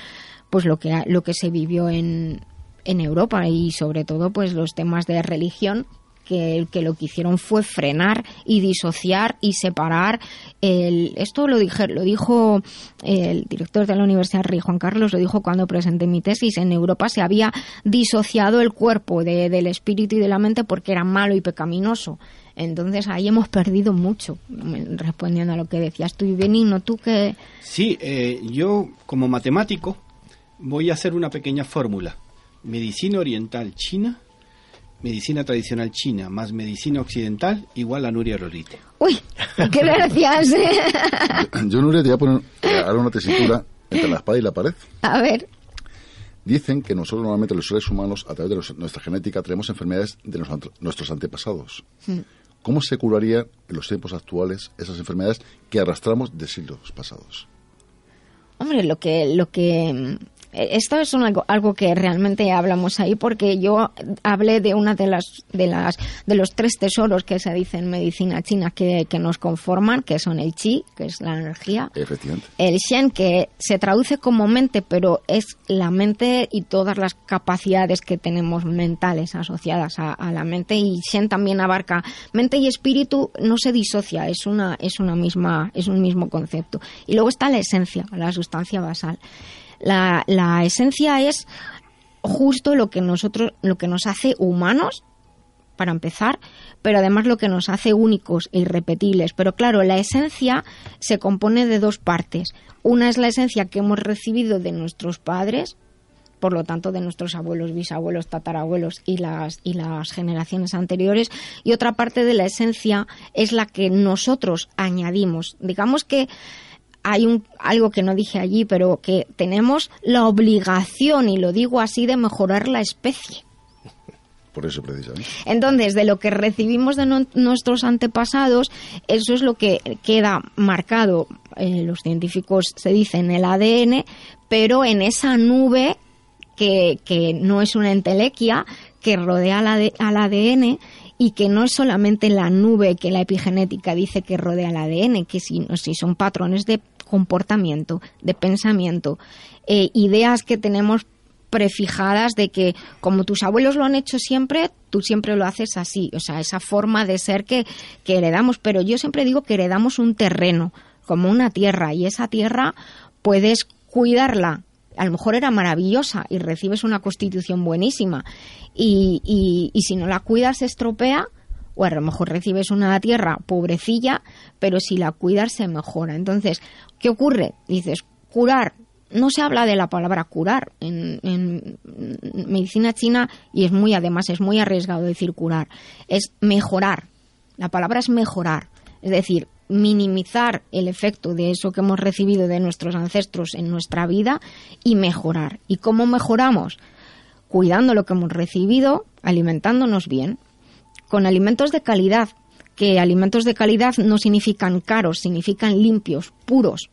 pues lo que, lo que se vivió en, en Europa y sobre todo pues los temas de religión que, que, lo que hicieron fue frenar y disociar y separar. El, esto lo, dije, lo dijo el director de la Universidad Rey Juan Carlos, lo dijo cuando presenté mi tesis. En Europa se había disociado el cuerpo de, del espíritu y de la mente porque era malo y pecaminoso. Entonces ahí hemos perdido mucho, respondiendo a lo que decías tú, Benigno, tú que... Sí, eh, yo como matemático voy a hacer una pequeña fórmula. Medicina oriental china medicina tradicional china más medicina occidental igual a Nuria Lorite. Uy, qué gracias. yo, Nuria, te voy a poner ahora una tesitura entre la espada y la pared. A ver. Dicen que nosotros normalmente los seres humanos, a través de nuestra genética, tenemos enfermedades de nuestros antepasados. Hmm. ¿Cómo se curaría en los tiempos actuales esas enfermedades que arrastramos de siglos pasados? Hombre, lo que, lo que esto es algo, algo que realmente hablamos ahí porque yo hablé de una de las de las de los tres tesoros que se dice en medicina china que, que nos conforman, que son el chi, que es la energía, el shen, que se traduce como mente, pero es la mente y todas las capacidades que tenemos mentales asociadas a, a la mente y shen también abarca mente y espíritu, no se disocia, es una es una misma es un mismo concepto. Y luego está la esencia, la sustancia basal. La, la esencia es justo lo que nosotros, lo que nos hace humanos para empezar, pero además lo que nos hace únicos e irrepetibles. Pero claro, la esencia se compone de dos partes. Una es la esencia que hemos recibido de nuestros padres, por lo tanto de nuestros abuelos, bisabuelos, tatarabuelos y las, y las generaciones anteriores, y otra parte de la esencia es la que nosotros añadimos. Digamos que hay un, algo que no dije allí, pero que tenemos la obligación, y lo digo así, de mejorar la especie. Por eso, precisamente. Entonces, de lo que recibimos de nuestros antepasados, eso es lo que queda marcado, eh, los científicos se dicen, el ADN, pero en esa nube que, que no es una entelequia, que rodea al, al ADN y que no es solamente la nube que la epigenética dice que rodea el ADN, que si, si son patrones de comportamiento, de pensamiento, eh, ideas que tenemos prefijadas de que como tus abuelos lo han hecho siempre, tú siempre lo haces así, o sea, esa forma de ser que, que heredamos, pero yo siempre digo que heredamos un terreno, como una tierra, y esa tierra puedes cuidarla. A lo mejor era maravillosa y recibes una constitución buenísima y, y, y si no la cuidas se estropea o a lo mejor recibes una tierra pobrecilla, pero si la cuidas se mejora. Entonces, ¿qué ocurre? Dices, curar, no se habla de la palabra curar en, medicina china y es muy, además, es muy arriesgado decir curar. Es mejorar. La palabra es mejorar. Es decir, minimizar el efecto de eso que hemos recibido de nuestros ancestros en nuestra vida y mejorar. ¿Y cómo mejoramos? Cuidando lo que hemos recibido, alimentándonos bien, con alimentos de calidad, que alimentos de calidad no significan caros, significan limpios, puros,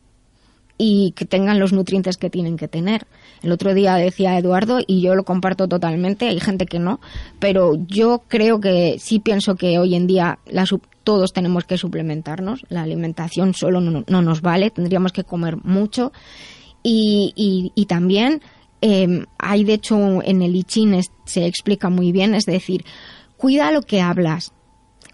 y que tengan los nutrientes que tienen que tener. El otro día decía Eduardo, y yo lo comparto totalmente, hay gente que no, pero yo creo que sí pienso que hoy en día todos tenemos que suplementarnos, la alimentación solo no, nos vale, tendríamos que comer mucho y, también em, hay de hecho en el I Ching se explica muy bien, es decir, cuida lo que hablas,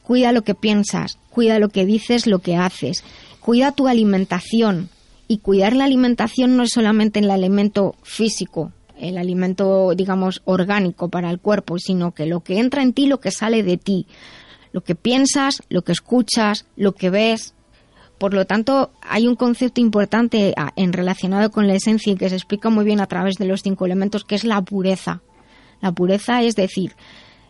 cuida lo que piensas, cuida lo que dices, lo que haces, cuida tu alimentación, y cuidar la alimentación no es solamente el alimento físico, el alimento, digamos, orgánico para el cuerpo, sino que lo que entra en ti, lo que sale de ti, lo que piensas, lo que escuchas, lo que ves. Por lo tanto, hay un concepto importante ah, en relacionado con la esencia y que se explica muy bien a través de los cinco elementos, que es la pureza. La pureza es decir,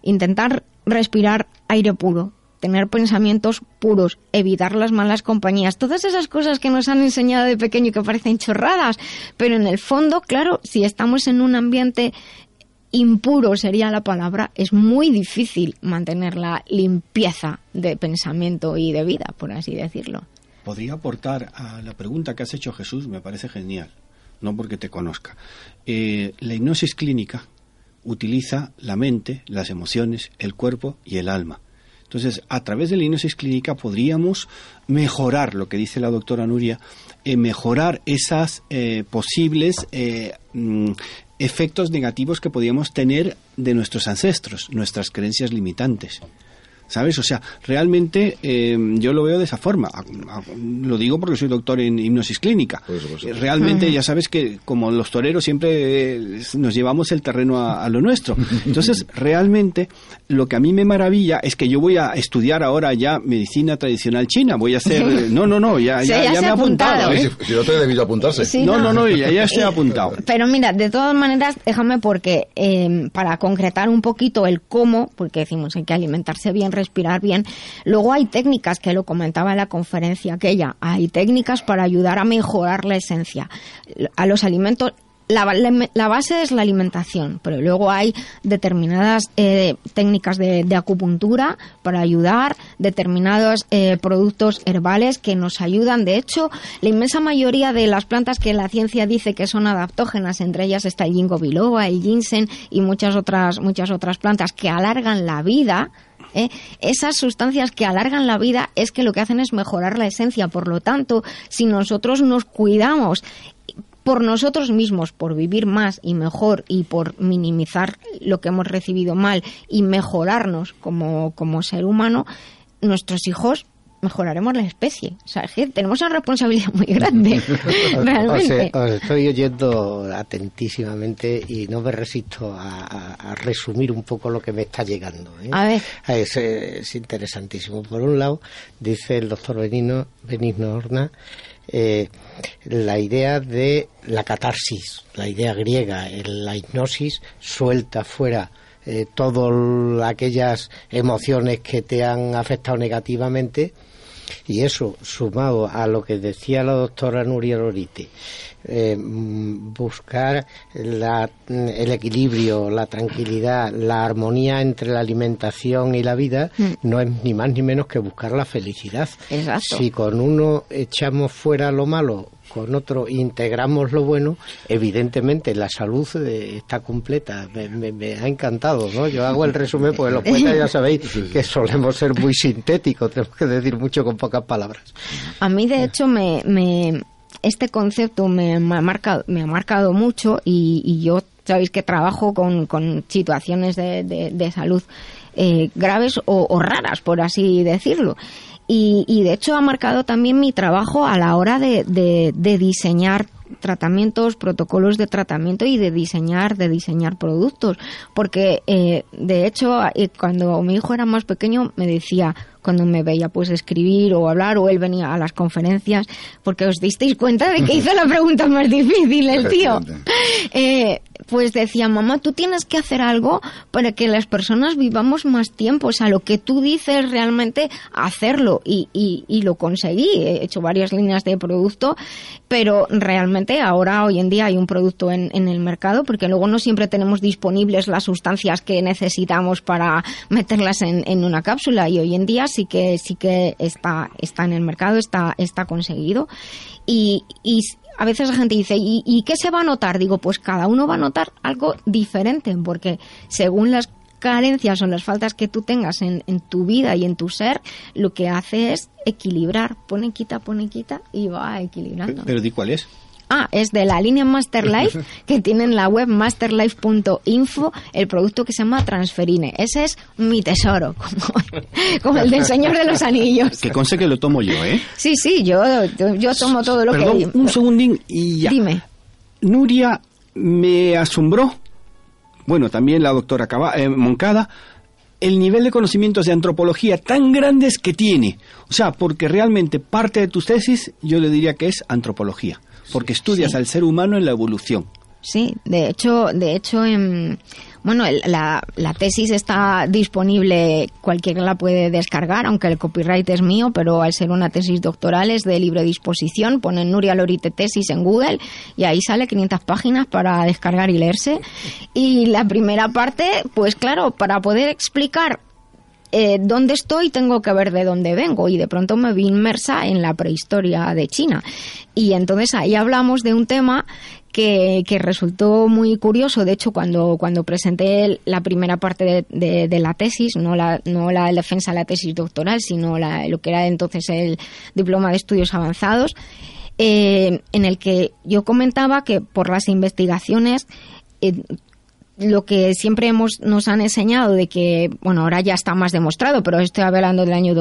intentar respirar aire puro, tener pensamientos puros, evitar las malas compañías, todas esas cosas que nos han enseñado de pequeño y que parecen chorradas, pero en el fondo, claro, si estamos en un ambiente impuro sería la palabra, es muy difícil mantener la limpieza de pensamiento y de vida, por así decirlo. Podría aportar a la pregunta que has hecho Jesús, me parece genial, no porque te conozca. Eh, la hipnosis clínica utiliza la mente, las emociones, el cuerpo y el alma entonces, a través de la hipnosis clínica podríamos mejorar, lo que dice la doctora Nuria, eh, mejorar esas eh, posibles eh, mm, efectos negativos que podíamos tener de nuestros ancestros, nuestras creencias limitantes. ¿Sabes? O sea, realmente em, yo lo veo de esa forma. Lo digo porque soy doctor en hipnosis clínica. Realmente ya sabes que como los toreros siempre eh, nos llevamos el terreno a, lo nuestro. Entonces, realmente lo que a mí me maravilla es que yo voy a estudiar ahora ya medicina tradicional china. Voy a hacer... No, no, no, ya, ya, me he apuntado. ¿eh? Si, no te he debido apuntarse. no, no, no, ya, ya estoy apuntado. Pero mira, de todas maneras, déjame porque para concretar un poquito el cómo, porque decimos hay que alimentarse bien, respirar bien. Luego hay técnicas, que lo comentaba en la conferencia aquella, hay técnicas para ayudar a mejorar la esencia. A los alimentos, la, base es la alimentación, pero luego hay determinadas eh, técnicas de, acupuntura para ayudar, determinados eh, productos herbales que nos ayudan. De hecho, la inmensa mayoría de las plantas que la ciencia dice que son adaptógenas, entre ellas está el ginkgo biloba, el ginseng y muchas otras, muchas otras plantas que alargan la vida, ¿eh? Esas sustancias que alargan la vida es que lo que hacen es mejorar la esencia. Por lo tanto, si nosotros nos cuidamos por nosotros mismos, por vivir más y mejor y por minimizar lo que hemos recibido mal y mejorarnos como, como ser humano, nuestros hijos mejoraremos la especie. O sea, tenemos una responsabilidad muy grande, realmente. Os, estoy oyendo atentísimamente y no me resisto a, resumir un poco lo que me está llegando. ¿eh? A ver. Es, interesantísimo. Por un lado, dice el doctor Benigno, Benigno Horna, eh, la idea de la catarsis, la idea griega, la hipnosis suelta fuera eh, todas aquellas emociones que te han afectado negativamente. Y eso sumado a lo que decía la doctora Nuria Lorite eh, mm, buscar el equilibrio, la tranquilidad, la armonía entre la alimentación y la vida, mm. no es ni más ni menos que buscar la felicidad. Si con uno echamos fuera lo malo, con otro integramos lo bueno, evidentemente la salud eh, está completa. Me, ha encantado, ¿no? Yo hago el resumen porque los poetas ya sabéis que solemos ser muy sintéticos, tenemos que decir mucho con pocas palabras. A mí, de hecho, me este concepto me, ha marcado, me ha marcado mucho y, yo sabéis que trabajo con, con situaciones de, salud eh, graves o, raras, por así decirlo. Y, y, de hecho ha marcado también mi trabajo a la hora de, de diseñar tratamientos, protocolos de tratamiento y de diseñar, de diseñar productos. Porque, eh, de hecho, eh, cuando mi hijo era más pequeño, me decía, cuando me veía pues escribir o hablar o él venía a las conferencias porque os disteis cuenta de que hizo la pregunta más difícil el tío. Eh, pues decía mamá tú tienes que hacer algo para que las personas vivamos más tiempo. O sea lo que tú dices realmente hacerlo y, y, y lo conseguí. He hecho varias líneas de producto pero realmente ahora hoy en día hay un producto en, en el mercado porque luego no siempre tenemos disponibles las sustancias que necesitamos para meterlas en, en una cápsula. Y hoy en día sí que sí que está está en el mercado, está está conseguido y, y a veces la gente dice, ¿y, ¿y qué se va a notar? Digo, pues cada uno va a notar algo diferente, porque según las carencias o las faltas que tú tengas en, en, tu vida y en tu ser, lo que hace es equilibrar. Pone, quita, pone, quita y va equilibrando. Pero di cuál es. Ah, es de la línea Masterlife, que tienen la web masterlife.info, el producto que se llama Transferine. Ese es mi tesoro, como, el del Señor de los Anillos. Que conste que lo tomo yo, ¿eh? Sí, sí, yo, yo tomo todo lo que... un segundín y ya. Dime. Nuria me asombró, bueno, también la doctora eh, Moncada, el nivel de conocimientos de antropología tan grandes que tiene. O sea, porque realmente parte de tus tesis yo le diría que es antropología porque estudias al ser humano en la evolución. Sí, de hecho, de hecho, en, bueno, la, la, tesis está disponible, cualquiera la puede descargar, aunque el copyright es mío, pero al ser una tesis doctoral es de libre disposición. Ponen Nuria Lorite tesis en Google y ahí sale 500 páginas para descargar y leerse. Y la primera parte, pues claro, para poder explicar eh, dónde estoy tengo que ver de dónde vengo y de pronto me vi inmersa en la prehistoria de China y entonces ahí hablamos de un tema que, resultó muy curioso. De hecho, cuando, cuando presenté la primera parte de, la tesis, no la, no la defensa de la tesis doctoral, sino la, lo que era entonces el diploma de estudios avanzados, eh, en el que yo comentaba que por las investigaciones eh, lo que siempre hemos, nos han enseñado de que, bueno, ahora ya está más demostrado, pero estoy hablando del año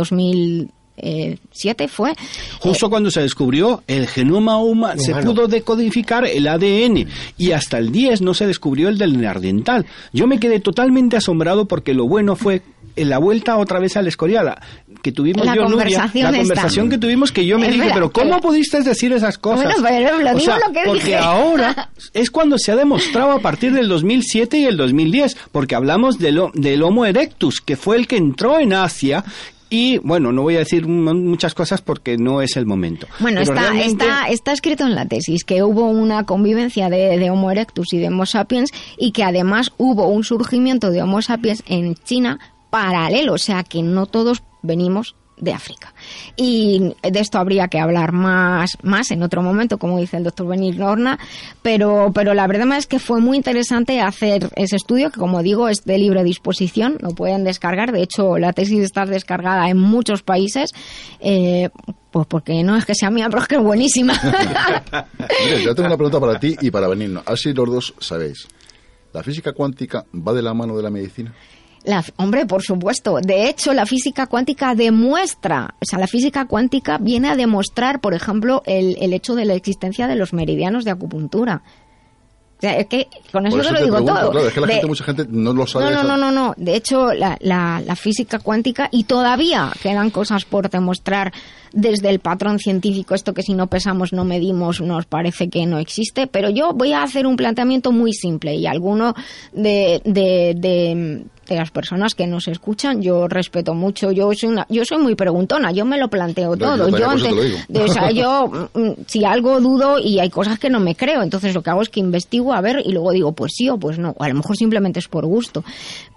2007 fue. Justo cuando se descubrió el genoma humano, se pudo decodificar el ADN y hasta el 10 no se descubrió el del neandertal. Yo me quedé totalmente asombrado porque lo bueno fue en la vuelta otra vez a la Escorial que tuvimos la yo, conversación la conversación que tuvimos que yo me dije, pero ¿cómo pudiste decir esas cosas? Bueno, pero lo digo lo que porque ahora es cuando se ha demostrado a partir del 2007 y el 2010, porque hablamos del, del Homo erectus, que fue el que entró en Asia y bueno, no voy a decir muchas cosas porque no es el momento. Bueno, está, está, está escrito en la tesis que hubo una convivencia de, de, Homo erectus y de Homo sapiens y que además hubo un surgimiento de Homo sapiens en China paralelo, o sea que no todos venimos de África. Y de esto habría que hablar más, más en otro momento, como dice el doctor Benir Norna, pero, pero la verdad es que fue muy interesante hacer ese estudio, que como digo es de libre disposición, lo pueden descargar, de hecho la tesis está descargada en muchos países, eh, pues porque no es que sea mía, pero es que es buenísima. Mire, yo tengo una pregunta para ti y para Benigno. Así los dos sabéis, ¿la física cuántica va de la mano de la medicina? La, hombre, por supuesto. De hecho, la física cuántica demuestra, o sea, la física cuántica viene a demostrar, por ejemplo, el, el hecho de la existencia de los meridianos de acupuntura. O sea, es que con eso, te lo digo todo. Claro, es que la gente, mucha gente no lo sabe. No, no, no, no, no. De hecho, la, la, la, física cuántica, y todavía quedan cosas por demostrar desde el patrón científico, esto que si no pesamos, no medimos, nos parece que no existe, pero yo voy a hacer un planteamiento muy simple y alguno de, de, de de las personas que nos escuchan, yo respeto mucho, yo soy una, yo soy muy preguntona, yo me lo planteo todo. yo, yo, ante, de, o sea, yo mm, si algo dudo y hay cosas que no me creo, entonces lo que hago es que investigo a ver y luego digo pues sí o pues no, o a lo mejor simplemente es por gusto.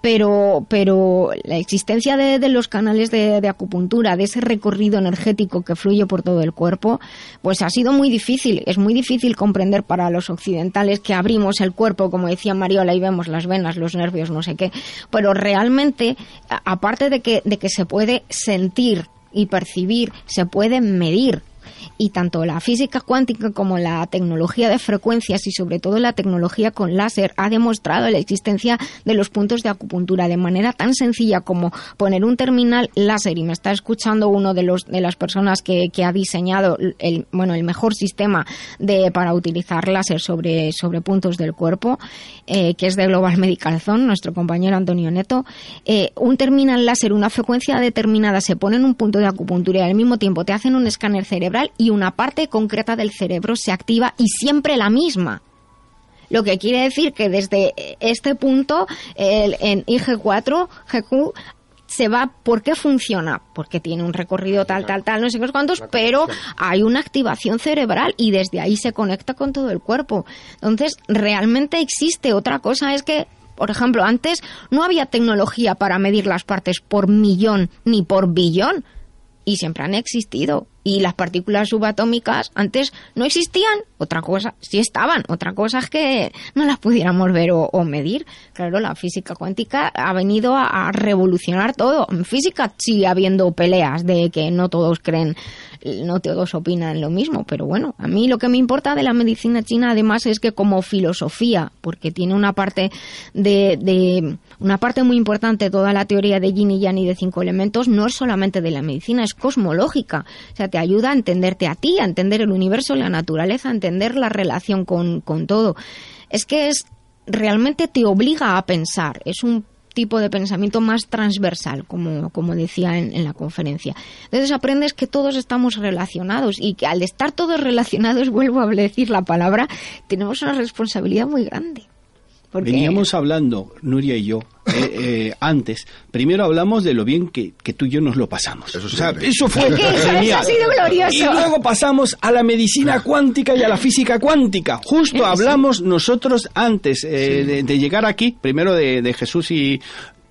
Pero, pero la existencia de, de los canales de, de acupuntura, de ese recorrido energético que fluye por todo el cuerpo, pues ha sido muy difícil. Es muy difícil comprender para los occidentales que abrimos el cuerpo, como decía Mariola, y vemos las venas, los nervios, no sé qué. Pero realmente, aparte de que, de que se puede sentir y percibir, se puede medir y tanto la física cuántica como la tecnología de frecuencias y sobre todo la tecnología con láser ha demostrado la existencia de los puntos de acupuntura de manera tan sencilla como poner un terminal láser. Y me está escuchando uno de los de las personas que, ha diseñado el bueno el mejor sistema de para utilizar láser sobre sobre puntos del cuerpo eh, que es de Global Medical Zone nuestro compañero Antonio Neto. Eh, un terminal láser una frecuencia determinada se pone en un punto de acupuntura y al mismo tiempo te hacen un escáner cerebral y una parte concreta del cerebro se activa y siempre la misma. Lo que quiere decir que desde este punto, el, en IG4, GQ, se va, ¿por qué funciona? Porque tiene un recorrido tal, tal, tal, no sé cuántos, pero hay una activación cerebral y desde ahí se conecta con todo el cuerpo. Entonces, realmente existe. Otra cosa es que por ejemplo, antes no había tecnología para medir las partes por millón ni por billón y siempre han existido. Y las partículas subatómicas antes no existían, otra cosa, sí estaban, otra cosa es que no las pudiéramos ver o, medir. Claro, la física cuántica ha venido a, a, revolucionar todo. En física sigue habiendo peleas de que no todos creen, no todos opinan lo mismo, pero bueno, a mí lo que me importa de la medicina china además es que como filosofía, porque tiene una parte de, de una parte muy importante toda la teoría de yin y yang y de cinco elementos no es solamente de la medicina, es cosmológica. O sea, te ayuda a entenderte a ti, a entender el universo, la naturaleza, a entender la relación con, con todo. Es que es realmente te obliga a pensar. Es un tipo de pensamiento más transversal, como, como decía en, en, la conferencia. Entonces aprendes que todos estamos relacionados y que al estar todos relacionados, vuelvo a decir la palabra, tenemos una responsabilidad muy grande. Porque... Veníamos hablando, Nuria y yo, eh, eh, antes. Primero hablamos de lo bien que, que, tú y yo nos lo pasamos. Eso, o sea, eso fue genial. Eso ha sido glorioso. Y luego pasamos a la medicina cuántica y a la física cuántica. Justo hablamos nosotros antes eh, sí. de, de, llegar aquí, primero de, de Jesús y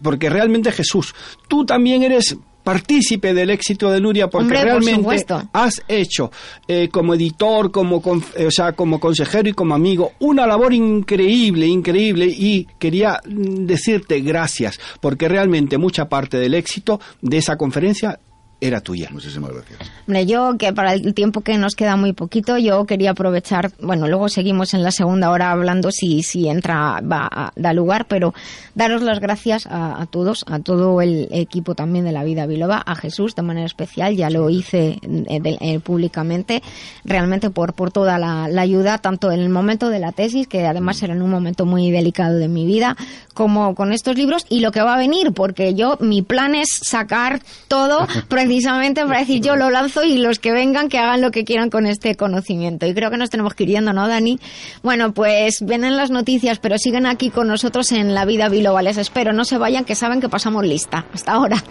porque realmente Jesús, tú también eres partícipe del éxito de Nuria porque Hombre, realmente has hecho eh, como editor, como con, eh, o sea, como consejero y como amigo una labor increíble, increíble y quería decirte gracias porque realmente mucha parte del éxito de esa conferencia era tuya. Muchísimas gracias. Hombre, yo que para el tiempo que nos queda muy poquito, yo quería aprovechar, bueno, luego seguimos en la segunda hora hablando si, si entra, va, a, da lugar, pero daros las gracias a, a, todos, a todo el equipo también de la vida biloba, a Jesús de manera especial, ya lo hice eh, de, eh, públicamente, realmente por, por toda la, la, ayuda, tanto en el momento de la tesis, que además era en un momento muy delicado de mi vida, como con estos libros y lo que va a venir, porque yo, mi plan es sacar todo precisamente para decir yo lo lanzo y los que vengan que hagan lo que quieran con este conocimiento. Y creo que nos tenemos que ir ¿no, Dani? Bueno, pues vienen las noticias, pero siguen aquí con nosotros en La Vida Biloba. Les espero, no se vayan, que saben que pasamos lista. Hasta ahora.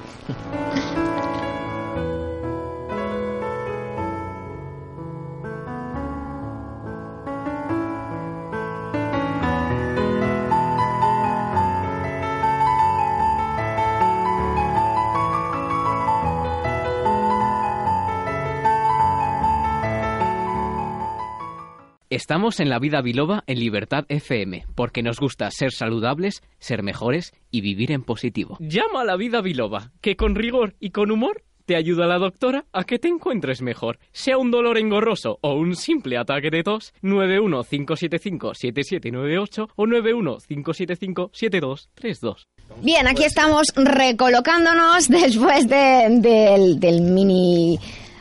Estamos en la vida biloba en Libertad FM, porque nos gusta ser saludables, ser mejores y vivir en positivo. Llama a la vida biloba, que con rigor y con humor te ayuda la doctora a que te encuentres mejor. Sea un dolor engorroso o un simple ataque de tos, 915757798 o 915757232. Bien, aquí estamos recolocándonos después del, del mini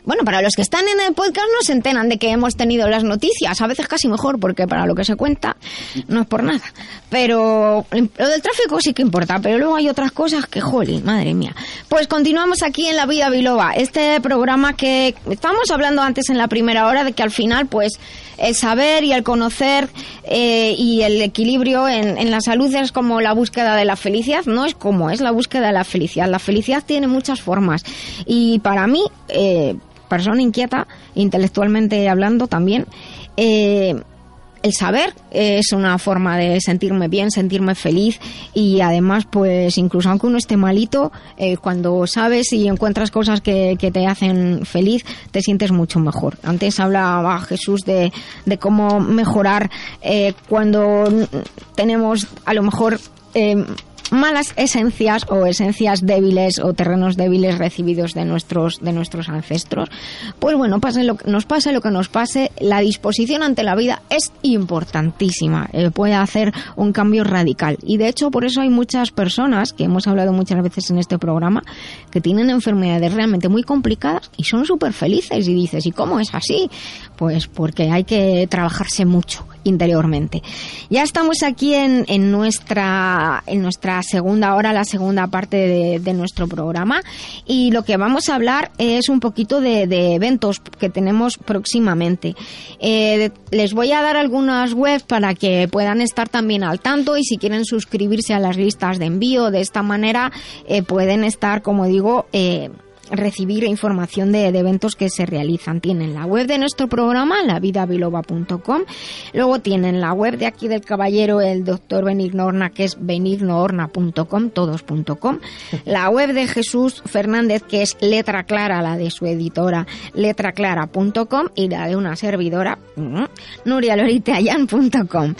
bueno, para los que están en el podcast no se enteran de que hemos tenido las noticias, a veces casi mejor, porque para lo que se cuenta no es por nada. Pero lo del tráfico sí que importa, pero luego hay otras cosas que, jolín, madre mía. Pues continuamos aquí en La Vida Biloba, este programa que estábamos hablando antes en la primera hora de que al final, pues, el saber y el conocer eh, y el equilibrio en, en la salud es como la búsqueda de la felicidad, no es como, es la búsqueda de la felicidad. La felicidad tiene muchas formas y para mí, eh, persona inquieta, intelectualmente hablando también, eh, el saber es una forma de sentirme bien, sentirme feliz y además, pues incluso aunque uno esté malito, eh, cuando sabes y encuentras cosas que, que, te hacen feliz, te sientes mucho mejor. Antes hablaba Jesús de, de cómo mejorar eh, cuando tenemos a lo mejor malas esencias o esencias débiles o terrenos débiles recibidos de nuestros de nuestros ancestros. Pues bueno, pase lo, nos pase lo que nos pase, la disposición ante la vida es importantísima, eh, puede hacer un cambio radical. Y de hecho, por eso hay muchas personas, que hemos hablado muchas veces en este programa, que tienen enfermedades realmente muy complicadas y son súper felices. Y dices, ¿y cómo es así? Pues porque hay que trabajarse mucho interiormente. Ya estamos aquí en, en nuestra, en nuestra segunda hora, la segunda parte de, nuestro programa. Y lo que vamos a hablar es un poquito de, eventos que tenemos próximamente. Eh, les voy a dar algunas webs para que puedan estar también al tanto y si quieren suscribirse a las listas de envío de esta manera eh, pueden estar, como digo, eh, recibir información de, eventos que se realizan. Tienen la web de nuestro programa, lavidabiloba.com. Luego tienen la web de aquí del caballero, el doctor Benignorna, que es benignoorna.com, todos.com. La web de Jesús Fernández, que es letra clara, la de su editora, letraclara.com. Y la de una servidora, mm, nurialoriteayan.com.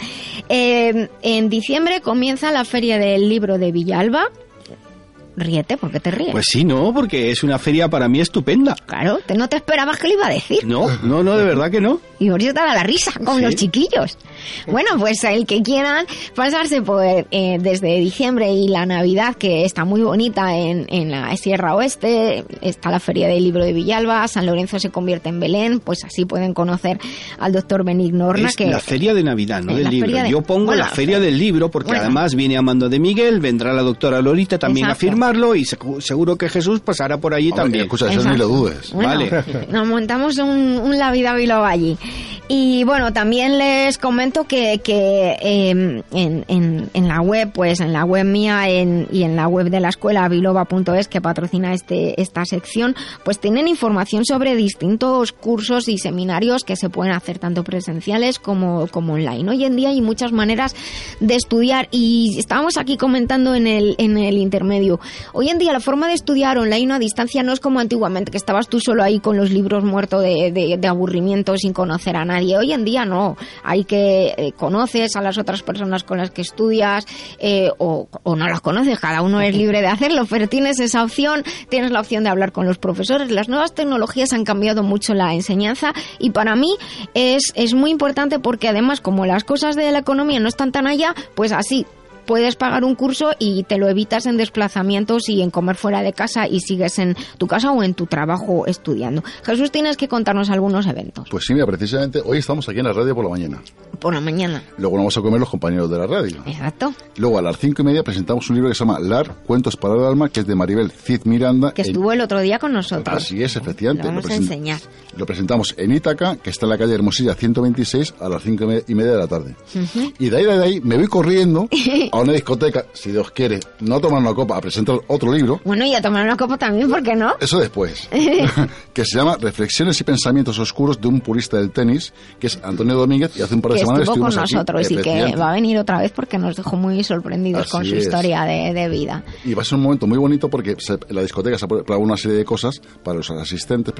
Eh, en diciembre comienza la Feria del Libro de Villalba ríete, ¿por qué te ríes? Pues sí, no, porque es una feria para mí estupenda. Claro, te, no te esperabas que le iba a decir. No, no, no, de verdad que no. Y por eso te da la risa con los chiquillos. Bueno, pues el que quieran pasarse por eh, desde diciembre y la Navidad, que está muy bonita en, en la Sierra Oeste, está la Feria del Libro de Villalba, San Lorenzo se convierte en Belén, pues así pueden conocer al doctor Benigno Horna. Es la Feria de Navidad, no del libro. Yo pongo la Feria del Libro porque además viene Amando de Miguel, vendrá la doctora Lolita también a firmar y seguro que Jesús pasará por allí también. Escucha, eso ni lo dudes. vale. Nos montamos un, un La Vida allí. Y bueno, también les comento que, que em, en, en, en, la web, pues en la web mía en, y en la web de la escuela biloba.es que patrocina este, esta sección, pues tienen información sobre distintos cursos y seminarios que se pueden hacer tanto presenciales como, como online. Hoy en día hay muchas maneras de estudiar y estábamos aquí comentando en el, en el intermedio. Hoy en día la forma de estudiar online a distancia no es como antiguamente, que estabas tú solo ahí con los libros muertos de, de, de aburrimiento sin conocer a nadie Hoy en día no. Hay que eh, conoces a las otras personas con las que estudias eh, o, no las conoces. Cada uno es libre de hacerlo, pero tienes esa opción. Tienes la opción de hablar con los profesores. Las nuevas tecnologías han cambiado mucho la enseñanza y para mí es, es muy importante porque además como las cosas de la economía no están tan allá, pues así puedes pagar un curso y te lo evitas en desplazamientos y en comer fuera de casa y sigues en tu casa o en tu trabajo estudiando. Jesús, tienes que contarnos algunos eventos. Pues sí, mira, precisamente hoy estamos aquí en la radio por la mañana. Por la mañana. Luego vamos a comer los compañeros de la radio. Exacto. Luego a las cinco y media presentamos un libro que se llama Lar, Cuentos para el Alma, que es de Maribel Cid Miranda. Que estuvo el otro día con nosotros. Así es, efectivamente. Lo vamos a enseñar. Lo presentamos en Ítaca, que está en la calle Hermosilla 126, a las cinco y media de la tarde. Y de ahí, de ahí, me voy corriendo a una discoteca si Dios quiere, no a tomar una copa, a presentar otro libro. Bueno, y a tomar una copa también, ¿por qué no? Eso después. que se llama Reflexiones y pensamientos oscuros de un purista del tenis, que es Antonio Domínguez, y hace un par de semanas estuvo con nosotros y que va a venir otra vez porque nos dejó muy sorprendidos con su historia de, vida. Y va a ser un momento muy bonito porque en la discoteca se ha preparado una serie de cosas para los asistentes,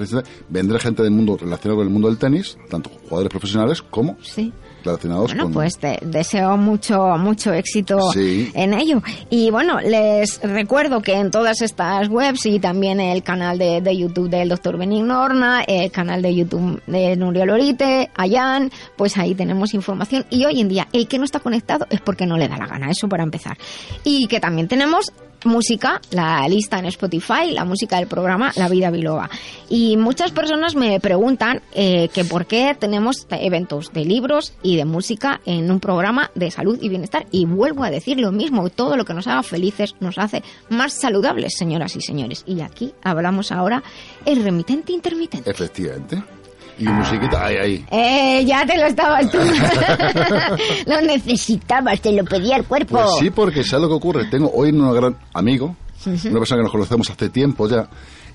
vendrá gente del mundo relacionado con el mundo del tenis, tanto jugadores profesionales como sí relacionados bueno, pues te deseo mucho, mucho éxito en ello. Y bueno, les recuerdo que en todas estas webs y también el canal de, YouTube del doctor Benignorna, el canal de YouTube de Nuria Lorite, Ayan, pues ahí tenemos información. Y hoy en día, el que no está conectado es porque no le da la gana, eso para empezar. Y que también tenemos música, la lista en Spotify, la música del programa La Vida Biloba. Y muchas personas me preguntan eh, que por qué tenemos eventos de libros y de música en un programa de salud y bienestar. Y vuelvo a decir lo mismo, todo lo que nos haga felices nos hace más saludables, señoras y señores. Y aquí hablamos ahora el remitente intermitente. Efectivamente. Y musiquita, ahí, ahí. Eh, ya te lo estabas tú. lo necesitabas, te lo pedía el cuerpo. Pues sí, porque ¿sabes lo que ocurre? Tengo hoy un gran amigo, una persona que nos conocemos hace tiempo ya,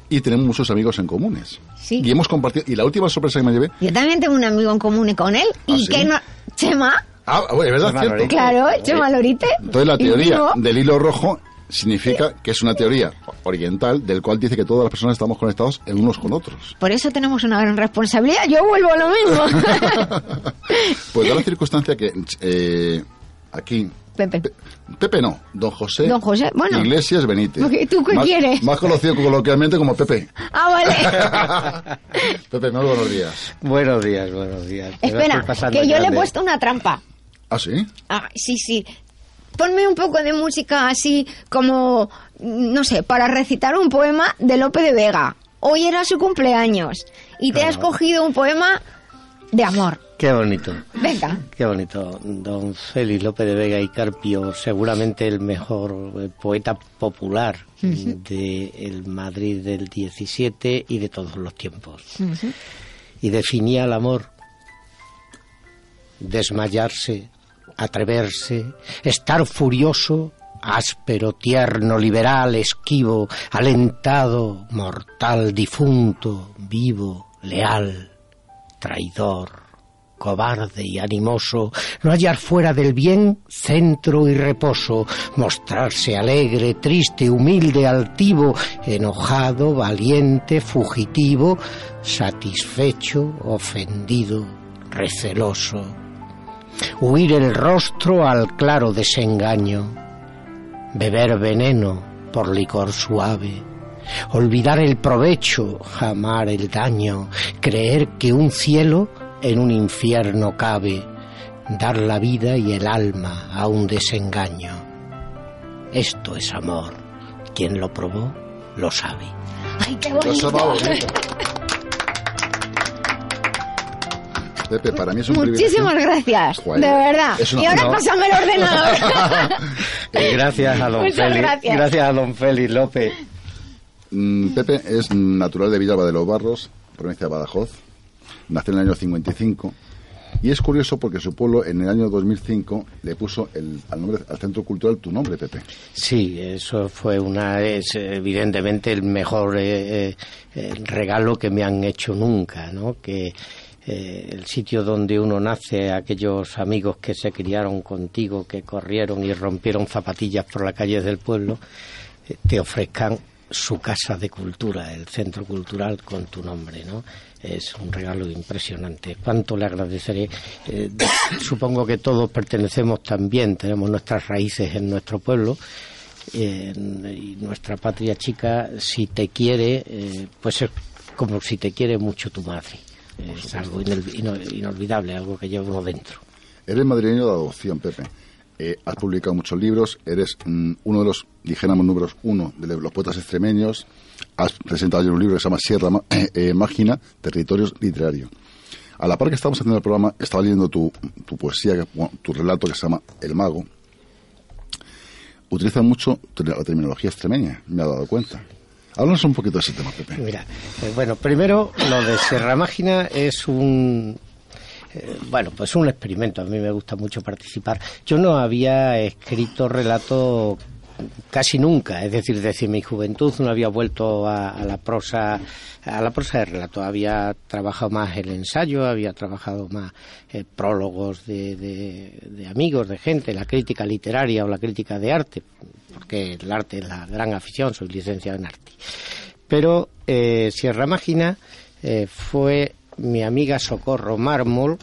y tenemos muchos amigos en comunes. Sí. Y hemos compartido, y la última sorpresa que me llevé... Yo también tengo un amigo en común con él, y ¿Ah, que no... Chema... Ah, es verdad, cierto. Claro, Chema Lorite. Entonces la teoría del hilo rojo significa que es una teoría oriental del cual dice que todas las personas estamos conectados en unos con otros. Por eso tenemos una gran responsabilidad. Yo vuelvo a lo mismo. pues da la circunstancia que eh, aquí Pepe. Pepe no, don José. Don José, bueno. Iglesias Benítez. ¿Tú qué quieres? Más conocido coloquialmente como Pepe. Ah, vale. Pepe, muy buenos días. Buenos días, buenos días. Espera, que yo le he puesto una trampa. ¿Ah, sí? Ah, sí, sí ponme un poco de música así como, no sé, para recitar un poema de Lope de Vega. Hoy era su cumpleaños y te has cogido un poema de amor. Qué bonito. Venga. Qué bonito. Don Félix Lope de Vega y Carpio, seguramente el mejor eh, poeta popular del Madrid del 17 y de todos los tiempos. Y definía el amor, desmayarse, atreverse, estar furioso, áspero, tierno, liberal, esquivo, alentado, mortal, difunto, vivo, leal, traidor, cobarde y animoso, no hallar fuera del bien centro y reposo, mostrarse alegre, triste, humilde, altivo, enojado, valiente, fugitivo, satisfecho, ofendido, receloso, huir el rostro al claro desengaño, beber veneno por licor suave, olvidar el provecho, jamar el daño, creer que un cielo en un infierno cabe, dar la vida y el alma a un desengaño. Esto es amor. Quien lo probó lo sabe. ¡Ay, qué bonito! Pepe, para mí es un Muchísimas gracias, de verdad. Y ahora pásame el ordenador. Eh, gracias a don Félix. Gracias. a don Félix López. Mm, Pepe es natural de Villalba de los Barros, provincia de Badajoz. Nació en el año 55. Y es curioso porque su pueblo en el año 2005 le puso el, al, nombre, al Centro Cultural tu nombre, Pepe. Sí, eso fue una, es evidentemente el mejor eh, eh, regalo que me han hecho nunca, ¿no? Que eh, el sitio donde uno nace, aquellos amigos que se criaron contigo, que corrieron y rompieron zapatillas por las calles del pueblo, eh, te ofrezcan su casa de cultura, el centro cultural con tu nombre, ¿no? Es un regalo impresionante. ¿Cuánto le agradeceré? Eh, supongo que todos pertenecemos también, tenemos nuestras raíces en nuestro pueblo. y nuestra patria chica, si te quiere, pues es como si te quiere mucho tu madre es algo inolvidable, algo que lleva uno dentro. Eres madrileño de adopción, Pepe. Eh, has publicado muchos libros, eres mm, uno de los, dijéramos, números uno de los poetas extremeños. Has presentado ayer un libro que se llama Sierra eh, eh, Mágina, Territorios Literarios. A la par que estamos haciendo el programa, estaba leyendo tu, tu poesía, tu relato que se llama El Mago. Utiliza mucho la terminología extremeña, me ha dado cuenta. Háblanos un poquito de ese tema, Pepe. Mira, eh, bueno, primero lo de Sierra Mágina es un eh, bueno, pues un experimento. A mí me gusta mucho participar. Yo no había escrito relato casi nunca, es decir, desde mi juventud no había vuelto a, la prosa a la prosa de relato, había trabajado más el ensayo, había trabajado más eh, prólogos de, de, amigos, de gente, la crítica literaria o la crítica de arte, porque el arte es la gran afición, soy licenciado en arte. Pero eh, Sierra Mágina eh, fue mi amiga Socorro Mármol,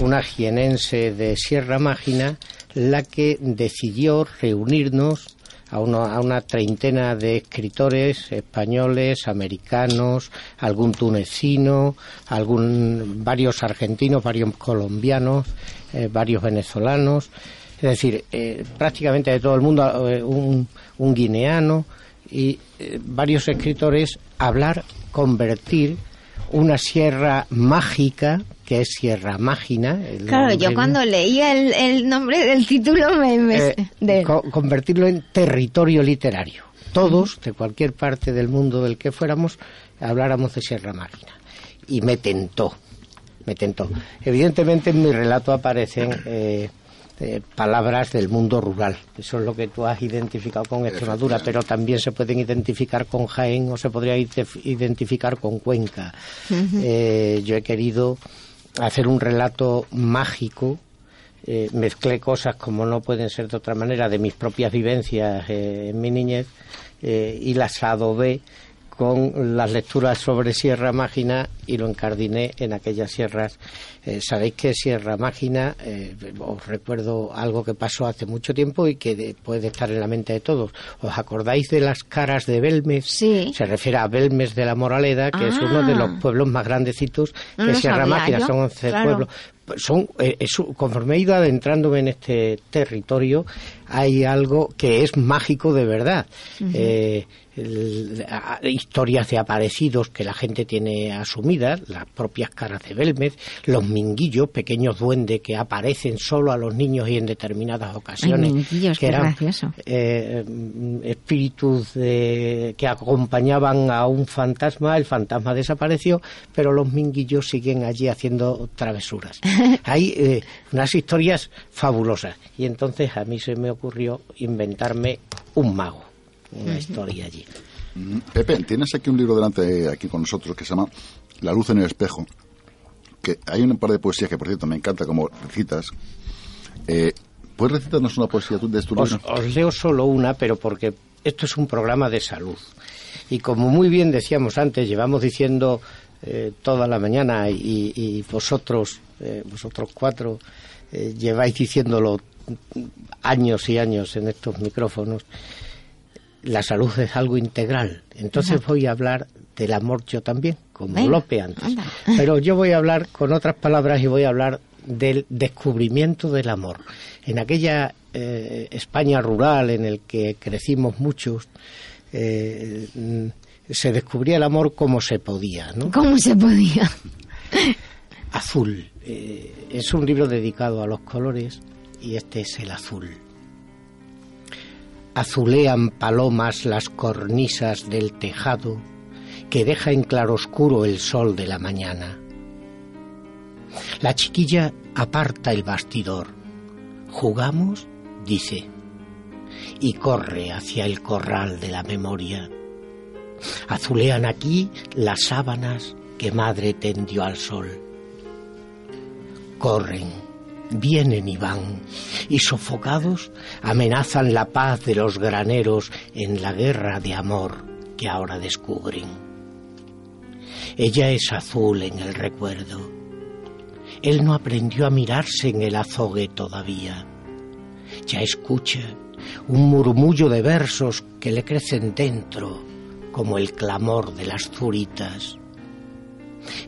una jienense de Sierra Mágina, la que decidió reunirnos a, a, una treintena de escritores españoles, americanos, algún tunecino, algún, varios argentinos, varios colombianos, eh, varios venezolanos, es decir, eh, prácticamente de todo el mundo, eh, un, un, guineano y varios escritores hablar, convertir una sierra mágica que es Sierra Mágina. Claro, yo cuando leía el, nombre del título me... Eh, convertirlo en territorio literario. Todos, de cualquier parte del mundo del que fuéramos, habláramos de Sierra Mágina. Y me tentó, me tentó. Evidentemente en mi relato aparecen... Eh, eh, palabras del mundo rural. Eso es lo que tú has identificado con Extremadura, pero también se pueden identificar con Jaén o se podría identificar con Cuenca. yo he querido hacer un relato mágico. Eh, mezclé cosas como no pueden ser de otra manera de mis propias vivencias eh, en mi niñez eh, y las adobé con las lecturas sobre Sierra Mágina y lo encardiné en aquellas sierras. Eh, Sabéis que Sierra Mágina, eh, os recuerdo algo que pasó hace mucho tiempo y que puede estar en la mente de todos. ¿Os acordáis de las caras de Belmes? Sí. Se refiere a Belmes de la Moraleda, que es uno de los ah. pueblos más grandecitos que Sierra Mágina, son 11 pueblos son eh, conforme he ido adentrándome en este territorio hay algo que es mágico de verdad historias de aparecidos que la gente tiene asumidas, las propias caras de Belmez, los minguillos, pequeños duendes que aparecen solo a los niños y en determinadas ocasiones, que eran eh, espíritus que acompañaban a un fantasma, el fantasma desapareció, pero los minguillos siguen allí haciendo travesuras. Hay eh, unas historias fabulosas. Y entonces a mí se me ocurrió inventarme un mago una historia allí. Mm, Pepe, tienes aquí un libro delante aquí con nosotros que se llama La luz en el espejo. Que hay un par de poesías que, por cierto, me encanta como recitas. Eh, ¿Puedes recitarnos una poesía de tu os, Os leo solo una, pero porque esto es un programa de salud. Y como muy bien decíamos antes, llevamos diciendo eh, toda la mañana y, vosotros, eh, vosotros cuatro, eh, lleváis diciéndolo años y años en estos micrófonos, la salud es algo integral. Entonces voy a hablar del amor yo también, como Lope antes. Pero yo voy a hablar con otras palabras y voy a hablar del descubrimiento del amor. En aquella eh, España rural en el que crecimos muchos, eh, se descubría el amor como se podía, ¿no? ¿Cómo se podía? Azul. Eh, es un libro dedicado a los colores y este es el azul azulean palomas las cornisas del tejado que deja en claroscuro el sol de la mañana. La chiquilla aparta el bastidor. ¿Jugamos? dice, y corre hacia el corral de la memoria. Azulean aquí las sábanas que madre tendió al sol. Corren vienen y van, y sofocados amenazan la paz de los graneros en la guerra de amor que ahora descubren. Ella es azul en el recuerdo. Él no aprendió a mirarse en el azogue todavía. Ya escucha un murmullo de versos que le crecen dentro como el clamor de las zuritas.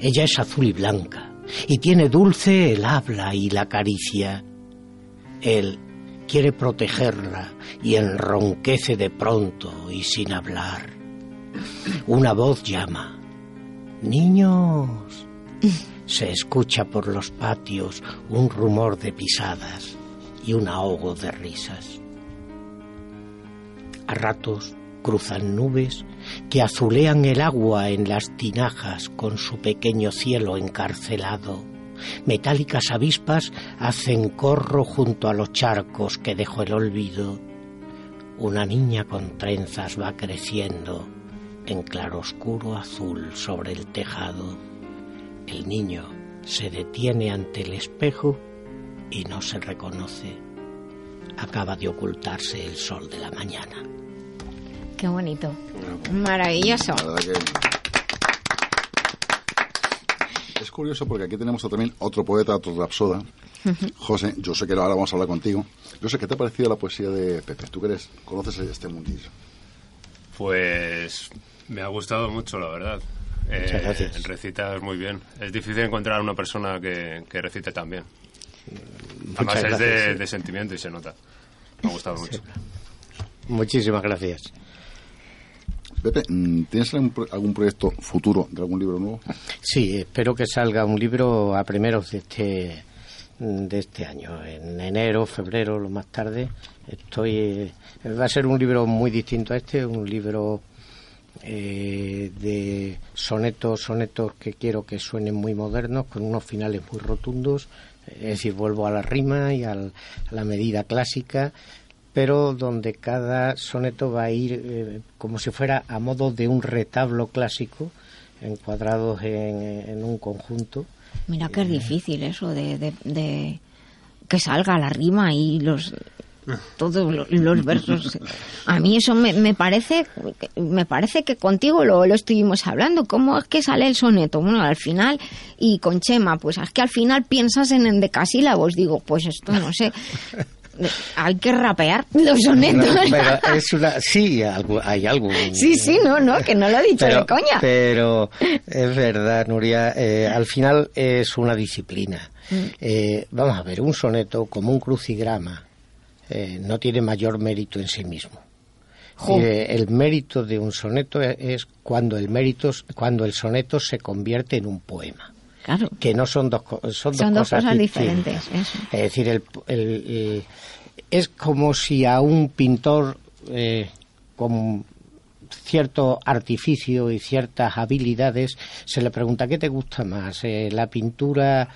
Ella es azul y blanca, y tiene dulce el habla y la caricia. Él quiere protegerla y enronquece de pronto y sin hablar. Una voz llama. Niños. Se escucha por los patios un rumor de pisadas y un ahogo de risas. A ratos cruzan nubes que azulean el agua en las tinajas con su pequeño cielo encarcelado. Metálicas avispas hacen corro junto a los charcos que dejó el olvido. Una niña con trenzas va creciendo en claroscuro azul sobre el tejado. El niño se detiene ante el espejo y no se reconoce. Acaba de ocultarse el sol de la mañana. Qué bonito. Maravilloso. Es curioso porque aquí tenemos también otro poeta, otro rapsoda. José, yo sé que ahora vamos a hablar contigo. Yo sé, ¿qué te ha parecido la poesía de Pepe? ¿Tú que conoces este mundillo? Pues me ha gustado mucho, la verdad. Eh, gracias. Recitas muy bien. Es difícil encontrar una persona que, recite tan bien. Además es de, sentimiento y se nota. Me ha gustado mucho. Muchísimas gracias. Mm, ¿tienes algún, proyecto futuro de algún libro nuevo? Sí, espero que salga un libro a primeros de este de este año, en enero, febrero, lo más tarde. Estoy eh, va a ser un libro muy distinto a este, un libro eh, de sonetos, sonetos que quiero que suenen muy modernos, con unos finales muy rotundos, es decir, vuelvo a la rima y a la medida clásica, pero donde cada soneto va a ir eh, como si fuera a modo de un retablo clásico, encuadrados en, un conjunto. Mira que es difícil eso de, de que salga la rima y los todos los, versos. A mí eso me, me, parece me parece que contigo lo, lo estuvimos hablando. ¿Cómo es que sale el soneto? Bueno, al final, y con Chema, pues es que al final piensas en endecasílabos. Digo, pues esto no sé. hay que rapear los sonetos. pero es una, sí, hay algo. Sí, sí, no, no, que no lo he dicho de coña. Pero es verdad, Nuria, eh, al final es una disciplina. Mm. Eh, vamos a ver, un soneto como un crucigrama eh, no tiene mayor mérito en sí mismo. Eh, el mérito de un soneto es cuando el mérito, cuando el soneto se convierte en un poema. Claro. Que no son dos, son, dos, cosas, diferentes. Es decir, el, es como si a un pintor eh, con cierto artificio y ciertas habilidades se le pregunta qué te gusta más, la pintura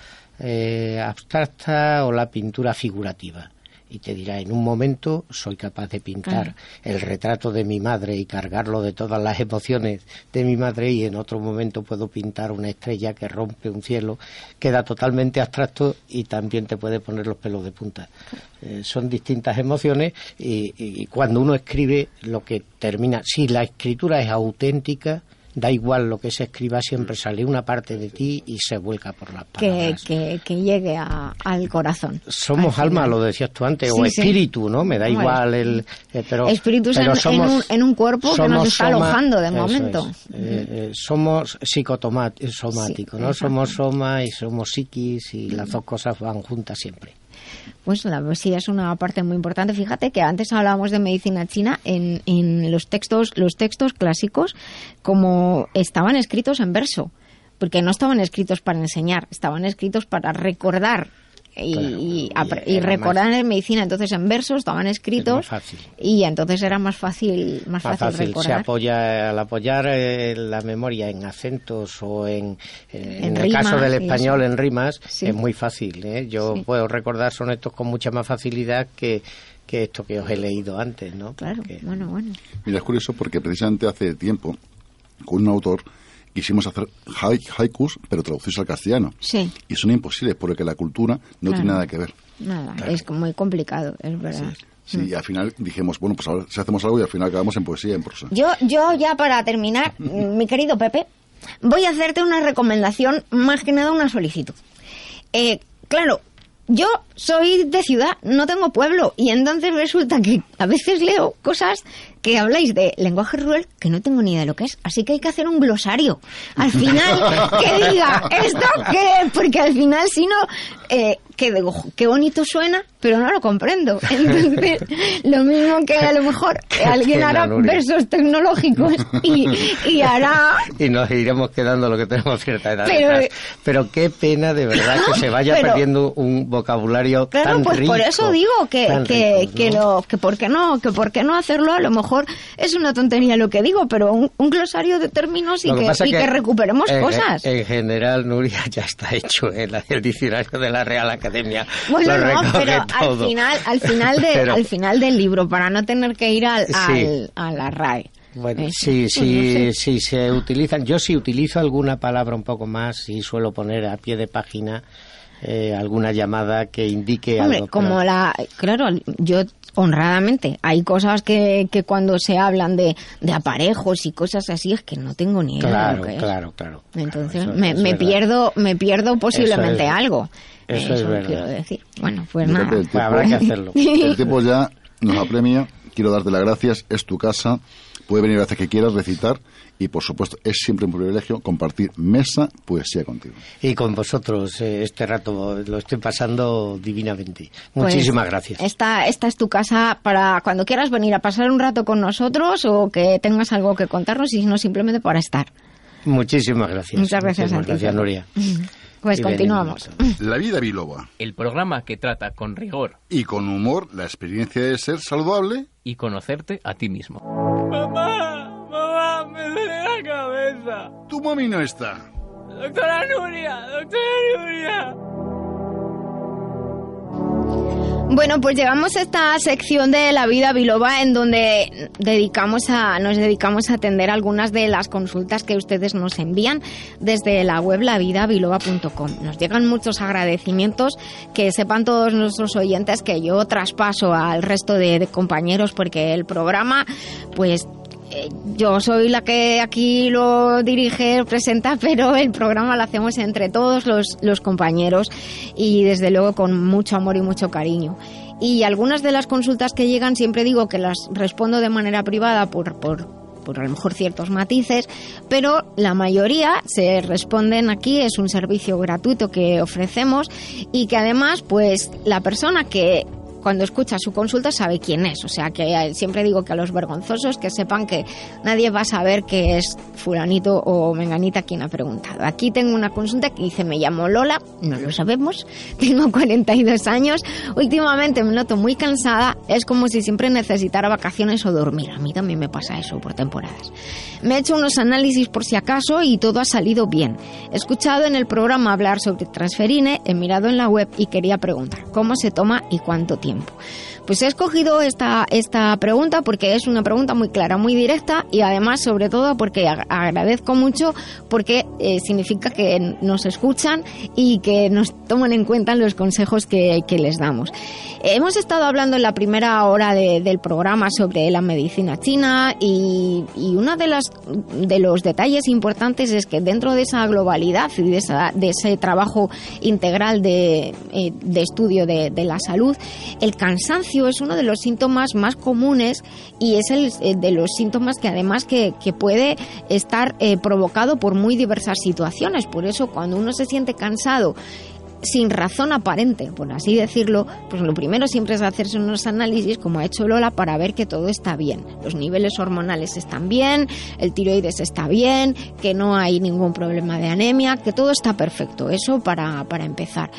abstracta o la pintura figurativa y te dirá, en un momento soy capaz de pintar el retrato de mi madre y cargarlo de todas las emociones de mi madre y en otro momento puedo pintar una estrella que rompe un cielo, queda totalmente abstracto y también te puede poner los pelos de punta. Eh, son distintas emociones y, y cuando uno escribe lo que termina, si la escritura es auténtica, da igual lo que se escriba, siempre sale una parte de ti y se vuelca por las palabras. Que, que, llegue al corazón. Somos alma, lo decías tú antes, o espíritu, ¿no? Me da igual el... Eh, pero, espíritu en, en, un, cuerpo que nos está alojando de momento. Eh, eh, somos psicosomáticos, ¿no? Somos soma y somos psiquis y las dos cosas van juntas siempre. Pues la poesía es una parte muy importante. Fíjate que antes hablábamos de medicina china en, en los textos, los textos clásicos, como estaban escritos en verso, porque no estaban escritos para enseñar, estaban escritos para recordar y, y, recordar en medicina entonces en versos estaban escritos y entonces era más fácil más, fácil, recordar. se apoya al apoyar eh, la memoria en acentos o en, en, el caso del español en rimas es muy fácil ¿eh? yo puedo recordar sonetos con mucha más facilidad que que esto que os he leído antes, ¿no? Claro, bueno, bueno. Mira, es curioso porque precisamente hace tiempo, con un autor, quisimos hacer haikus, pero traducidos al castellano. Sí. Y son imposibles porque la cultura no tiene nada que ver. Nada, es muy complicado, es verdad. Sí. y al final dijimos, bueno, pues ahora si hacemos algo y al final acabamos en poesía, en prosa. Yo, yo ya para terminar, mi querido Pepe, voy a hacerte una recomendación, más que nada una solicitud. Eh, claro, yo soy de ciudad, no tengo pueblo, y entonces resulta que a veces leo cosas que habláis de lenguaje rural que no tengo ni idea de lo que es. Así que hay que hacer un glosario. Al final, que diga, ¿esto qué? Porque al final, si no, eh, que digo, qué bonito suena, pero no lo comprendo. Entonces, lo mismo que a lo mejor alguien hará versos tecnológicos y, y, hará... Y nos iremos quedando lo que tenemos cierta edad. Pero, pero qué pena de verdad que se vaya perdiendo un vocabulario claro, tan pues rico. por eso digo que, que, que, lo, que por qué no, que por qué no hacerlo a lo mejor es una tontería lo que digo, pero un, glosario de términos y, que, recuperemos cosas. En, general, Nuria, ya está hecho el, el diccionario de la Real Academia. Bueno, no, pero al final, al final, de, al final del libro, para no tener que ir al, a la RAE. Bueno, sí, sí, sí, se utilizan. Yo sí utilizo alguna palabra un poco más y suelo poner a pie de página eh, alguna llamada que indique Hombre, como la... Claro, yo honradamente, hay cosas que, que cuando se hablan de, de aparejos y cosas así es que no tengo ni idea claro, de lo que Claro, claro, Entonces me, me pierdo, me pierdo posiblemente algo. Eso, es verdad. quiero decir. Bueno, pues nada. Pues habrá que hacerlo. El tiempo ya nos apremia. Quiero darte las gracias. Es tu casa. Puede venir a veces que quieras recitar y por supuesto es siempre un privilegio compartir mesa poesía contigo. Y con vosotros eh, este rato lo estoy pasando divinamente. Pues Muchísimas gracias. Esta, esta es tu casa para cuando quieras venir a pasar un rato con nosotros o que tengas algo que contarnos y no simplemente para estar. Muchísimas gracias. Muchas gracias a ti. Gracias, Nuria. Pues continuamos. La vida biloba. El programa que trata con rigor y con humor la experiencia de ser saludable y conocerte a ti mismo. Mamá, Tu mami no está. Doctora Nuria, doctora Nuria. Bueno, pues llegamos a esta sección de la vida biloba en donde dedicamos a, nos dedicamos a atender algunas de las consultas que ustedes nos envían desde la web lavidabiloba.com. Nos llegan muchos agradecimientos, que sepan todos nuestros oyentes que yo traspaso al resto de, de compañeros porque el programa pues eh, yo soy la que aquí lo dirige, presenta, pero el programa lo hacemos entre todos los, los compañeros y desde luego con mucho amor y mucho cariño. Y algunas de las consultas que llegan siempre digo que las respondo de manera privada por, por, por a lo mejor ciertos matices, pero la mayoría se responden aquí, es un servicio gratuito que ofrecemos y que además pues la persona que cuando escucha su consulta sabe quién es. O sea que siempre digo que a los vergonzosos que sepan que nadie va a saber que es fulanito o menganita quien ha preguntado. Aquí tengo una consulta que dice me llamo Lola, no lo sabemos, tengo 42 años, últimamente me noto muy cansada, es como si siempre necesitara vacaciones o dormir. A mí también me pasa eso por temporadas. Me he hecho unos análisis por si acaso y todo ha salido bien. He escuchado en el programa hablar sobre transferine, he mirado en la web y quería preguntar cómo se toma y cuánto tiempo. tiempo. Pues he escogido esta, esta pregunta porque es una pregunta muy clara, muy directa y además sobre todo porque agradezco mucho porque eh, significa que nos escuchan y que nos toman en cuenta los consejos que, que les damos. Hemos estado hablando en la primera hora del programa sobre la medicina china y, y uno de, las, de los detalles importantes es que dentro de esa globalidad y de, de ese trabajo integral de, eh, de estudio de, de la salud, el cansancio es uno de los síntomas más comunes y es el eh, de los síntomas que además que, que puede estar eh, provocado por muy diversas situaciones. Por eso cuando uno se siente cansado sin razón aparente, por así decirlo, pues lo primero siempre es hacerse unos análisis, como ha hecho Lola, para ver que todo está bien. Los niveles hormonales están bien, el tiroides está bien, que no hay ningún problema de anemia, que todo está perfecto. Eso para, para empezar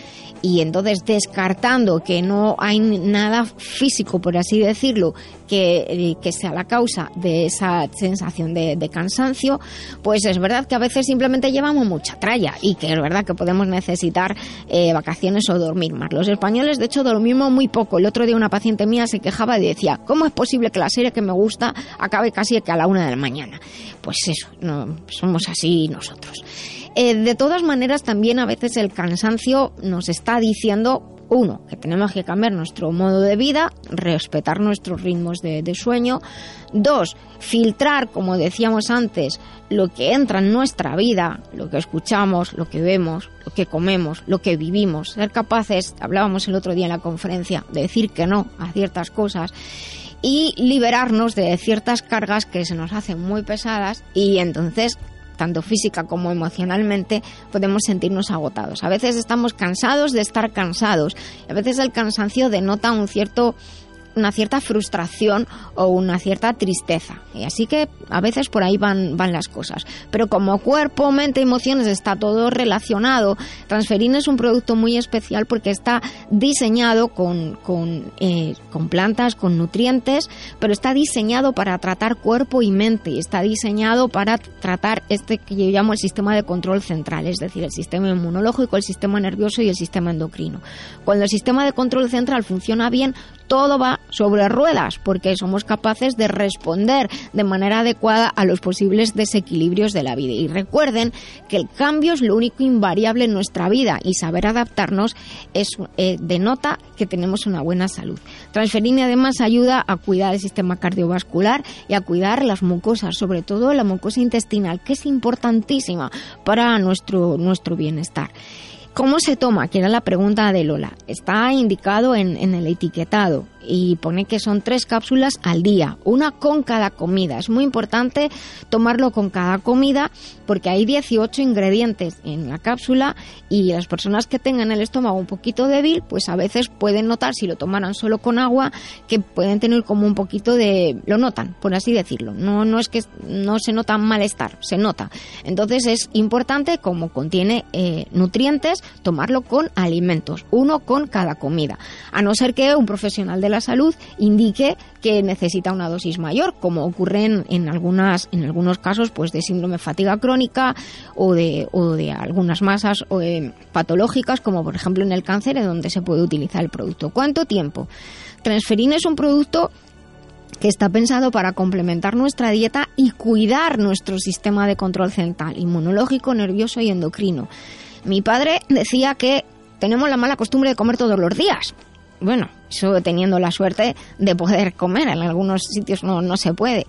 y entonces descartando que no hay nada físico, por así decirlo, que, eh, que sea la causa de esa sensación de, cansancio, pues es verdad que a veces simplemente llevamos mucha tralla y que es verdad que podemos necesitar eh, vacaciones o dormir más. Los españoles, de hecho, dormimos muy poco. El otro día una paciente mía se quejaba y decía, ¿cómo es posible que la serie que me gusta acabe casi que a la una de la mañana? Pues eso, no, somos así nosotros. Eh, de todas maneras, también a veces el cansancio nos está diciendo uno, que tenemos que cambiar nuestro modo de vida, respetar nuestros ritmos de, sueño. Dos, filtrar, como decíamos antes, lo que entra en nuestra vida, lo que escuchamos, lo que vemos, lo que comemos, lo que vivimos. Ser capaces, hablábamos el otro día en la conferencia, de decir que no a ciertas cosas y liberarnos de ciertas cargas que se nos hacen muy pesadas y entonces tanto física como emocionalmente, podemos sentirnos agotados. A veces estamos cansados de estar cansados. A veces el cansancio denota un cierto una cierta frustración o una cierta tristeza. Y así que a veces por ahí van, van las cosas. Pero como cuerpo, mente, emociones está todo relacionado, Transferin es un producto muy especial porque está diseñado con, con, eh, con plantas, con nutrientes, pero está diseñado para tratar cuerpo y mente. Está diseñado para tratar este que yo llamo el sistema de control central, es decir, el sistema inmunológico, el sistema nervioso y el sistema endocrino. Cuando el sistema de control central funciona bien, todo va sobre ruedas porque somos capaces de responder de manera adecuada a los posibles desequilibrios de la vida. Y recuerden que el cambio es lo único invariable en nuestra vida y saber adaptarnos es, eh, denota que tenemos una buena salud. Transferine además ayuda a cuidar el sistema cardiovascular y a cuidar las mucosas, sobre todo la mucosa intestinal, que es importantísima para nuestro, nuestro bienestar. ¿Cómo se toma? Que era la pregunta de Lola. Está indicado en, en el etiquetado y pone que son tres cápsulas al día, una con cada comida. Es muy importante tomarlo con cada comida porque hay 18 ingredientes en la cápsula y las personas que tengan el estómago un poquito débil, pues a veces pueden notar, si lo tomaran solo con agua, que pueden tener como un poquito de... lo notan, por así decirlo. No, no es que no se nota malestar, se nota. Entonces es importante, como contiene eh, nutrientes, tomarlo con alimentos, uno con cada comida. A no ser que un profesional de la salud indique que necesita una dosis mayor, como ocurre en, algunas, en algunos casos pues de síndrome fatiga crónica o de, o de algunas masas eh, patológicas, como por ejemplo en el cáncer, en donde se puede utilizar el producto. ¿Cuánto tiempo? Transferina es un producto que está pensado para complementar nuestra dieta y cuidar nuestro sistema de control central, inmunológico, nervioso y endocrino. Mi padre decía que tenemos la mala costumbre de comer todos los días bueno, eso teniendo la suerte de poder comer, en algunos sitios no, no se puede.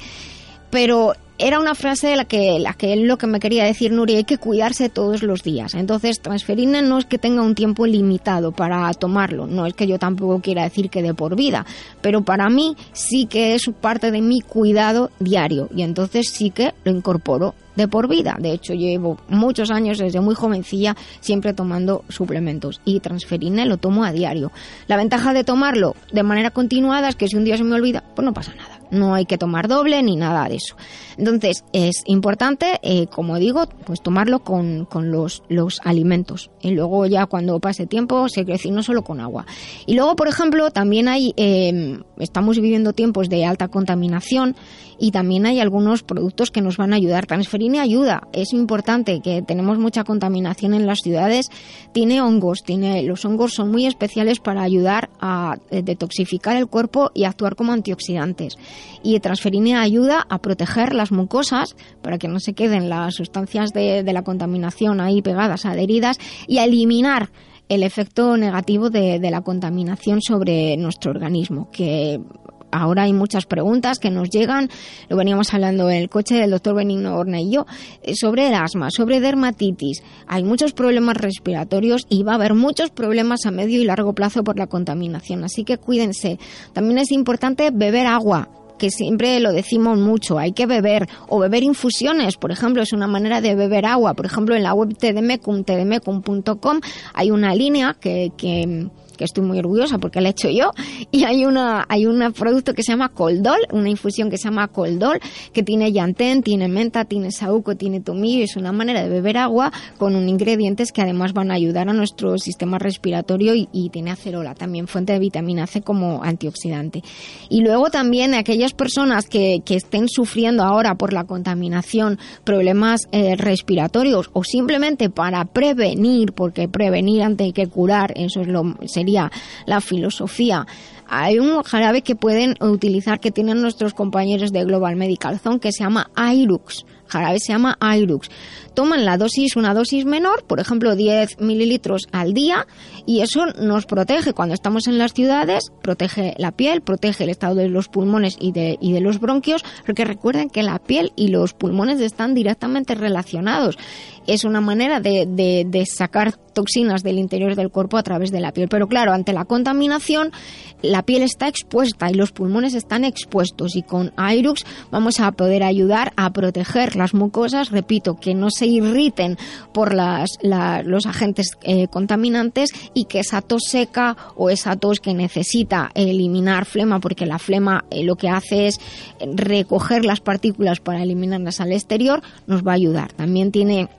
Pero era una frase de la que, la que él lo que me quería decir, Nuria, hay que cuidarse todos los días. Entonces, transferina no es que tenga un tiempo limitado para tomarlo, no es que yo tampoco quiera decir que de por vida, pero para mí sí que es parte de mi cuidado diario y entonces sí que lo incorporo de por vida. De hecho, llevo muchos años desde muy jovencilla siempre tomando suplementos y transferina lo tomo a diario. La ventaja de tomarlo de manera continuada es que si un día se me olvida, pues no pasa nada. No hay que tomar doble ni nada de eso. Entonces, es importante, eh, como digo, pues tomarlo con, con los, los alimentos. Y luego ya cuando pase tiempo, se crece no solo con agua. Y luego, por ejemplo, también hay, eh, estamos viviendo tiempos de alta contaminación y también hay algunos productos que nos van a ayudar. Transferine ayuda, es importante que tenemos mucha contaminación en las ciudades, tiene hongos, tiene los hongos son muy especiales para ayudar a eh, detoxificar el cuerpo y actuar como antioxidantes. Y Transferine ayuda a proteger las mucosas para que no se queden las sustancias de, la contaminación ahí pegadas, adheridas y a eliminar el efecto negativo de, de, la contaminación sobre nuestro organismo, que ahora hay muchas preguntas que nos llegan, lo veníamos hablando en el coche del doctor Benigno Horna y yo, eh, sobre el asma, sobre dermatitis. Hay muchos problemas respiratorios y va a haber muchos problemas a medio y largo plazo por la contaminación, así que cuídense. También es importante beber agua, que siempre lo decimos mucho, hay que beber o beber infusiones, por ejemplo, es una manera de beber agua. Por ejemplo, en la web tdmecum, tdmecum.com hay una línea que, que que estoy muy orgullosa porque la he hecho yo, y hay una hay un producto que se llama Coldol, una infusión que se llama Coldol, que tiene llantén, tiene menta, tiene saúco, tiene tomillo, es una manera de beber agua con un ingredientes que además van a ayudar a nuestro sistema respiratorio y, tiene acerola, también fuente de vitamina C como antioxidante. Y luego también aquellas personas que, que estén sufriendo ahora por la contaminación, problemas eh, respiratorios o simplemente para prevenir, porque prevenir antes que curar, eso es lo sería la filosofía. Hay un jarabe que pueden utilizar que tienen nuestros compañeros de Global Medical Zone que se llama Airux. Jarabe se llama Airux. Toman la dosis, una dosis menor, por ejemplo 10 mililitros al día, y eso nos protege cuando estamos en las ciudades, protege la piel, protege el estado de los pulmones y de, y de los bronquios, porque recuerden que la piel y los pulmones están directamente relacionados es una manera de, de, sacar toxinas del interior del cuerpo a través de la piel. Pero claro, ante la contaminación, la piel está expuesta y los pulmones están expuestos. Y con Airux vamos a poder ayudar a proteger las mucosas, repito, que no se irriten por las, los agentes eh, contaminantes y que esa tos seca o esa tos que necesita eliminar flema, porque la flema eh, lo que hace es recoger las partículas para eliminarlas al exterior, nos va a ayudar. También tiene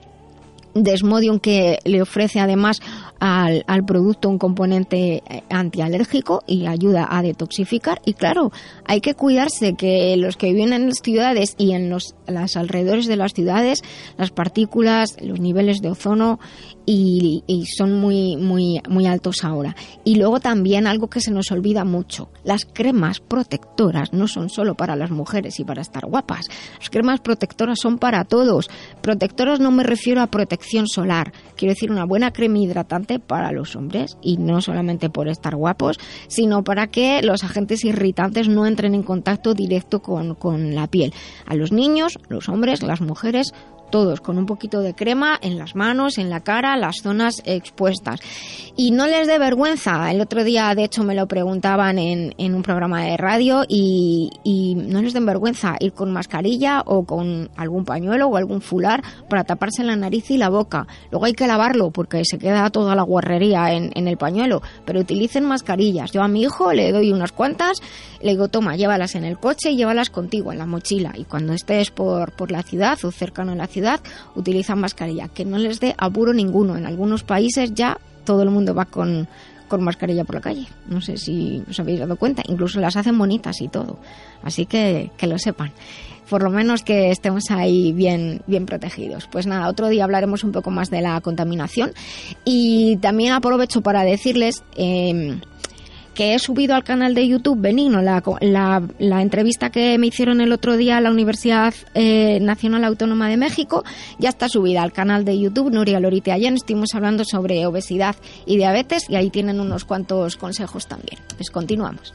Desmodium que le ofrece además al, al producto un componente eh, antialérgico y ayuda a detoxificar. Y claro, hay que cuidarse que los que viven en las ciudades y en los alrededores de las ciudades, las partículas, los niveles de ozono y, son muy, muy, muy altos ahora. Y luego también algo que se nos olvida mucho, las cremas protectoras no son solo para las mujeres y para estar guapas, las cremas protectoras son para todos. Protectoras no me refiero a protección solar, quiero decir una buena crema hidratante para los hombres y no solamente por estar guapos, sino para que los agentes irritantes no entren en contacto directo con, con la piel. A los niños, los hombres, las mujeres, todos con un poquito de crema en las manos, en la cara, las zonas expuestas. Y no les dé vergüenza. El otro día, de hecho, me lo preguntaban en, en un programa de radio y, y, no les den vergüenza ir con mascarilla o con algún pañuelo o algún fular para taparse la nariz y la boca. Luego hay que lavarlo porque se queda toda la guarrería en, en el pañuelo, pero utilicen mascarillas. Yo a mi hijo le doy unas cuantas, le digo, toma, llévalas en el coche y llévalas contigo en la mochila. Y cuando estés por, por la ciudad o cercano a la ciudad, utilizan mascarilla, que no les dé apuro ninguno. En algunos países ya todo el mundo va con, mascarilla por la calle. No sé si os habéis dado cuenta, incluso las hacen bonitas y todo. Así que que lo sepan. Por lo menos que estemos ahí bien, bien protegidos. Pues nada, otro día hablaremos un poco más de la contaminación. Y también aprovecho para decirles eh, que he subido al canal de YouTube Benigno la, la, entrevista que me hicieron el otro día a la Universidad eh, Nacional Autónoma de México. Ya está subida al canal de YouTube Nuria Lorite. Ayer estuvimos hablando sobre obesidad y diabetes y ahí tienen unos cuantos consejos también. Pues continuamos.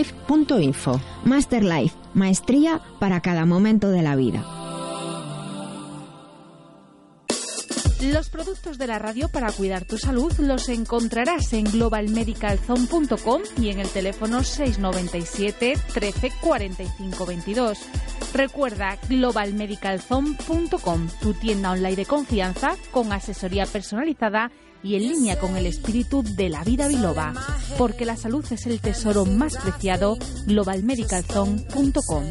masterlife.info. Masterlife, maestría para cada momento de la vida. Los productos de la radio para cuidar tu salud los encontrarás en globalmedicalzone.com y en el teléfono 697 13 45 22. Recuerda globalmedicalzone.com, tu tienda online de confianza con asesoría personalizada en línea con el espíritu de la vida biloba, porque la salud es el tesoro más preciado, globalmedicalzone.com.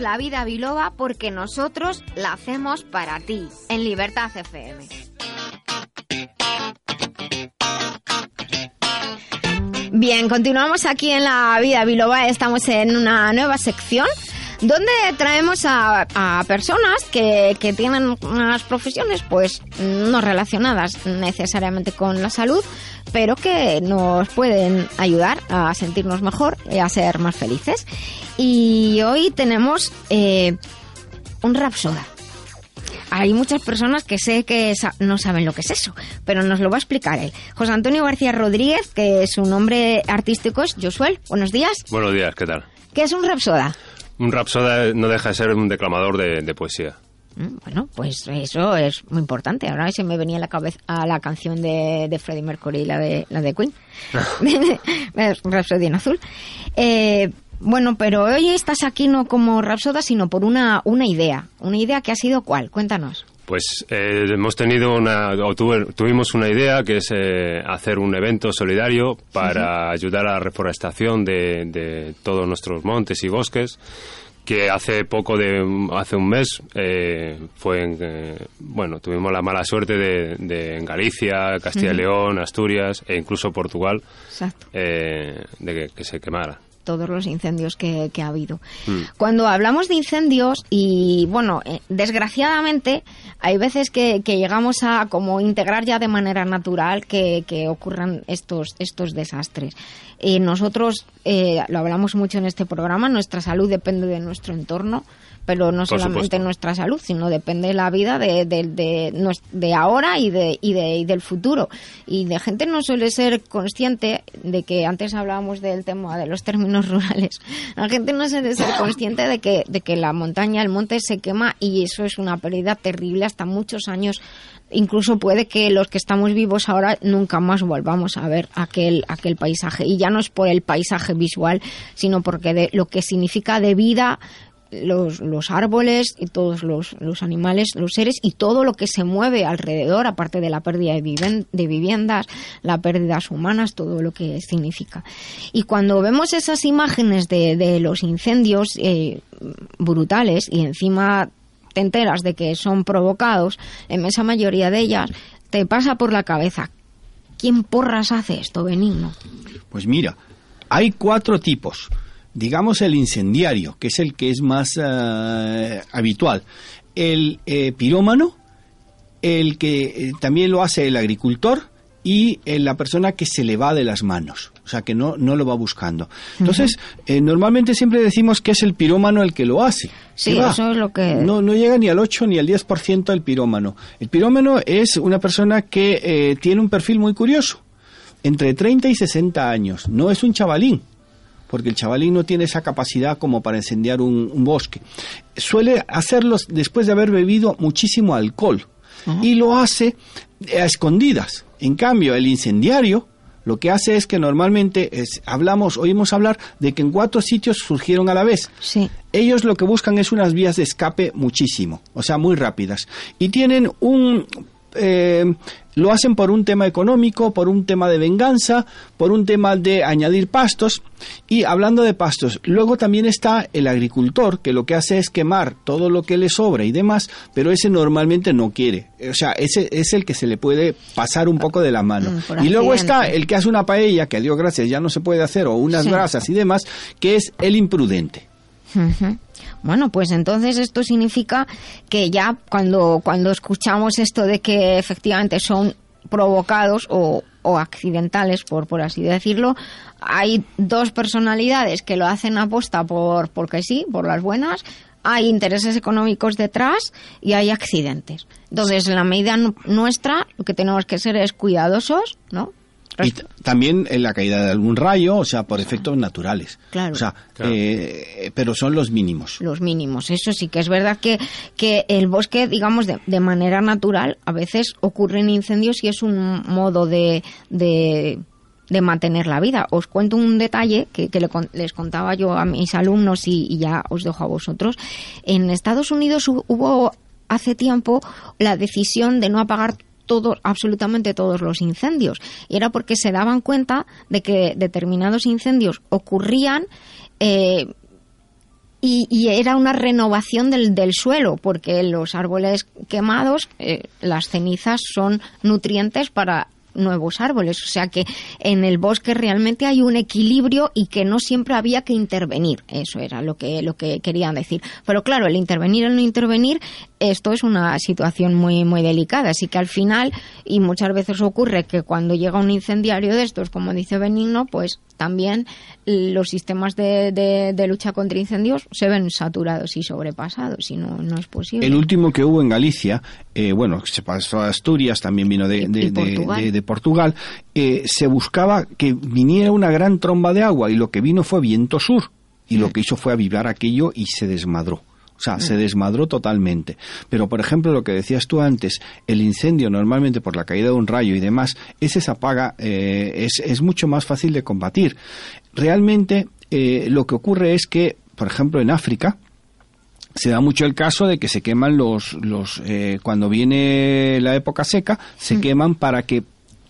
la vida biloba porque nosotros la hacemos para ti, en Libertad FM. Bien, continuamos aquí en la vida biloba, estamos en una nueva sección donde traemos a, personas que, tienen unas profesiones pues no relacionadas necesariamente con la salud, pero que nos pueden ayudar a sentirnos mejor y a ser más felices. Y hoy tenemos eh, un rapsoda. Hay muchas personas que sé que no saben lo que es eso, pero nos lo va a explicar él. José Antonio García Rodríguez, que su nombre artístico es Josuel. Buenos días. Buenos días, ¿qué tal? ¿Qué es un rapsoda? Un rapsoda no deja de ser un declamador de, poesía. Mm, bueno, pues eso es muy importante. Ahora se me venía a la cabeza a la canción de, de Freddie Mercury, la de la de Queen, Rhapsody en azul. Eh, bueno, pero hoy estás aquí no como Rapsoda, sino por una, una idea. ¿Una idea que ha sido cuál? Cuéntanos. Pues eh, hemos tenido una, o tuvimos una idea que es eh, hacer un evento solidario para ayudar a la reforestación de, de, todos nuestros montes y bosques que hace poco de hace un mes eh, fue en, bueno tuvimos la mala suerte de, en Galicia Castilla y León Asturias e incluso Portugal de que, se quemara todos los incendios que, ha habido. Mm. Cuando hablamos de incendios, y bueno, eh, desgraciadamente hay veces que, llegamos a como integrar ya de manera natural que, ocurran estos, estos desastres. Eh, nosotros, eh, lo hablamos mucho en este programa, nuestra salud depende de nuestro entorno pero no solamente nuestra salud, sino depende de la vida de, de, ahora y, de, y, de, y del futuro. Y de gente no suele ser consciente de que antes hablábamos del tema de los términos rurales. La gente no suele ser consciente de que, de que la montaña, el monte se quema y eso es una pérdida terrible hasta muchos años incluso puede que los que estamos vivos ahora nunca más volvamos a ver aquel aquel paisaje y ya no es por el paisaje visual sino porque de lo que significa de vida los, los árboles y todos los, los, animales, los seres y todo lo que se mueve alrededor, aparte de la pérdida de, de viviendas, las pérdidas humanas, todo lo que significa. Y cuando vemos esas imágenes de, de los incendios eh, brutales y encima te enteras de que son provocados, en esa mayoría de ellas te pasa por la cabeza, ¿quién porras hace esto, Benigno? Pues mira, hay cuatro tipos digamos el incendiario, que es el que es más eh, habitual, el eh, pirómano, el que eh, también lo hace el agricultor y la persona que se le va de las manos, o sea, que no, no lo va buscando. Entonces, normalmente siempre decimos que es el pirómano el que lo hace. Sí, eso es lo que... No, no llega ni al 8 ni al 10% el pirómano. El pirómano es una persona que tiene un perfil muy curioso, entre 30 y 60 años, no es un chavalín porque el chavalín no tiene esa capacidad como para incendiar un, bosque. Suele hacerlo después de haber bebido muchísimo alcohol y lo hace a escondidas. En cambio, el incendiario lo que hace es que normalmente es, hablamos, oímos hablar de que en cuatro sitios surgieron a la vez. Sí. Ellos lo que buscan es unas vías de escape muchísimo, o sea, muy rápidas. Y tienen un eh, lo hacen por un tema económico, por un tema de venganza, por un tema de añadir pastos. Y hablando de pastos, luego también está el agricultor, que lo que hace es quemar todo lo que le sobra y demás, pero ese normalmente no quiere. O sea, ese es el que se le puede pasar un poco de la mano. Mm, y luego está el que hace una paella, que a Dios gracias ya no se puede hacer, o unas grasas y demás, que es el imprudente. Bueno, pues entonces esto significa que ya cuando, cuando escuchamos esto de que efectivamente son provocados o, o accidentales, por, por así decirlo, hay dos personalidades que lo hacen aposta por porque sí, por las buenas, hay intereses económicos detrás y hay accidentes. Entonces, en la medida nuestra, lo que tenemos que ser es cuidadosos, ¿no? Y también en la caída de algún rayo, o sea, por efectos naturales. Claro. O sea, eh, pero son los mínimos. Los mínimos, eso sí que es verdad que, que el bosque, digamos, de, de manera natural, a veces ocurren incendios y es un modo de, de de mantener la vida. Os cuento un detalle que, que les contaba yo a mis alumnos y, y, ya os dejo a vosotros. En Estados Unidos hubo hace tiempo la decisión de no apagar todos, absolutamente todos los incendios. Y era porque se daban cuenta de que determinados incendios ocurrían eh, y, era una renovación del, del, suelo, porque los árboles quemados, eh, las cenizas son nutrientes para nuevos árboles. O sea que en el bosque realmente hay un equilibrio y que no siempre había que intervenir. Eso era lo que, lo que querían decir. Pero claro, el intervenir, el no intervenir, esto es una situación muy, muy delicada. Así que al final, y muchas veces ocurre que cuando llega un incendiario de estos, como dice Benigno, pues también los sistemas de, de, lucha contra incendios se ven saturados y sobrepasados y no, no es posible. El último que hubo en Galicia, eh, bueno, se pasó a Asturias, también vino de, de Portugal, eh, se buscaba que viniera una gran tromba de agua y lo que vino fue viento sur y lo que hizo fue avivar aquello y se desmadró. O sea, se mm. desmadró totalmente. Pero, por ejemplo, lo que decías tú antes, el incendio normalmente por la caída de un rayo y demás, ese se apaga, eh, es, es, mucho más fácil de combatir. Realmente, eh, lo que ocurre es que, por ejemplo, en África, se da mucho el caso de que se queman los, los eh, cuando viene la época seca, se mm. queman para que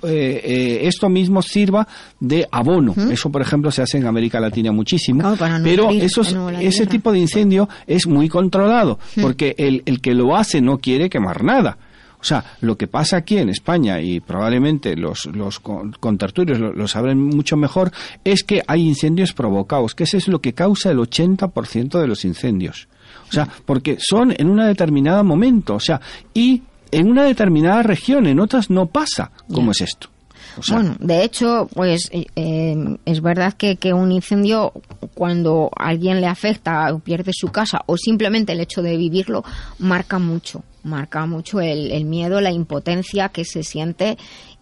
eh, eh, esto mismo sirva de abono. Eso, por ejemplo, se hace en América Latina muchísimo. pero esos, ese tipo de incendio es muy controlado, porque el, el que lo hace no quiere quemar nada. O sea, lo que pasa aquí en España, y probablemente los, los contertulios lo, lo, sabrán mucho mejor, es que hay incendios provocados, que eso es lo que causa el 80% de los incendios. O sea, porque son en un determinado momento, o sea, y en una determinada región, en otras no pasa. ¿Cómo es esto? bueno, de hecho, pues eh, eh, es verdad que, que, un incendio, cuando alguien le afecta o pierde su casa o simplemente el hecho de vivirlo, marca mucho, marca mucho el, el miedo, la impotencia que se siente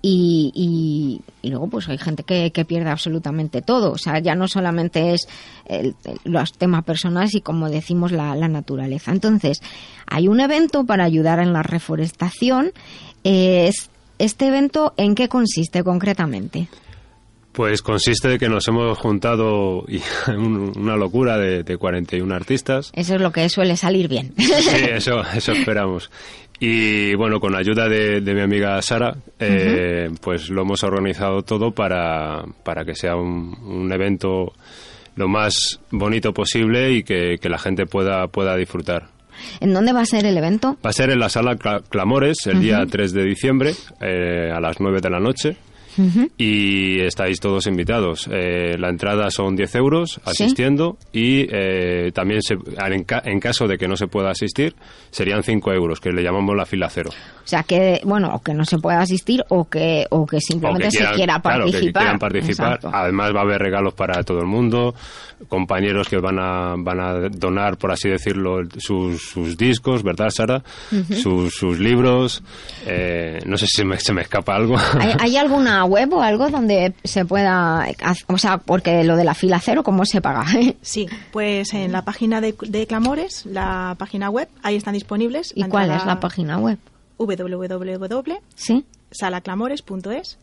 y, y, luego pues hay gente que, que, pierde absolutamente todo. O sea, ya no solamente es los temas personales y como decimos la, la, naturaleza. Entonces, hay un evento para ayudar en la reforestación. Es, ¿Este evento en qué consiste concretamente? Pues consiste de que nos hemos juntado y una locura de, de 41 artistas. Eso es lo que suele salir bien. Sí, eso, eso esperamos. Y bueno, con ayuda de, mi amiga Sara, eh, pues lo hemos organizado todo para, para que sea un, evento lo más bonito posible y que, la gente pueda, pueda disfrutar. ¿En dónde va a ser el evento? Va a ser en la sala Clamores el día 3 de diciembre eh, a las 9 de la noche y estáis todos invitados. Eh, la entrada son 10 euros asistiendo y eh, también en, caso de que no se pueda asistir serían 5 euros, que le llamamos la fila cero. O sea que, bueno, o que no se pueda asistir o que, o que simplemente se quiera participar. participar. Además va a haber regalos para todo el mundo, compañeros que van a, van a donar, por así decirlo, sus, discos, ¿verdad, Sara? sus, sus, libros. Eh, no sé si me, se me escapa algo. ¿Hay, alguna web o algo donde se pueda, o sea, porque lo de la fila cero, ¿cómo se paga? sí, pues en la página de, de Clamores, la página web, ahí están disponibles. ¿Y cuál es la página web? www.salaclamores.es.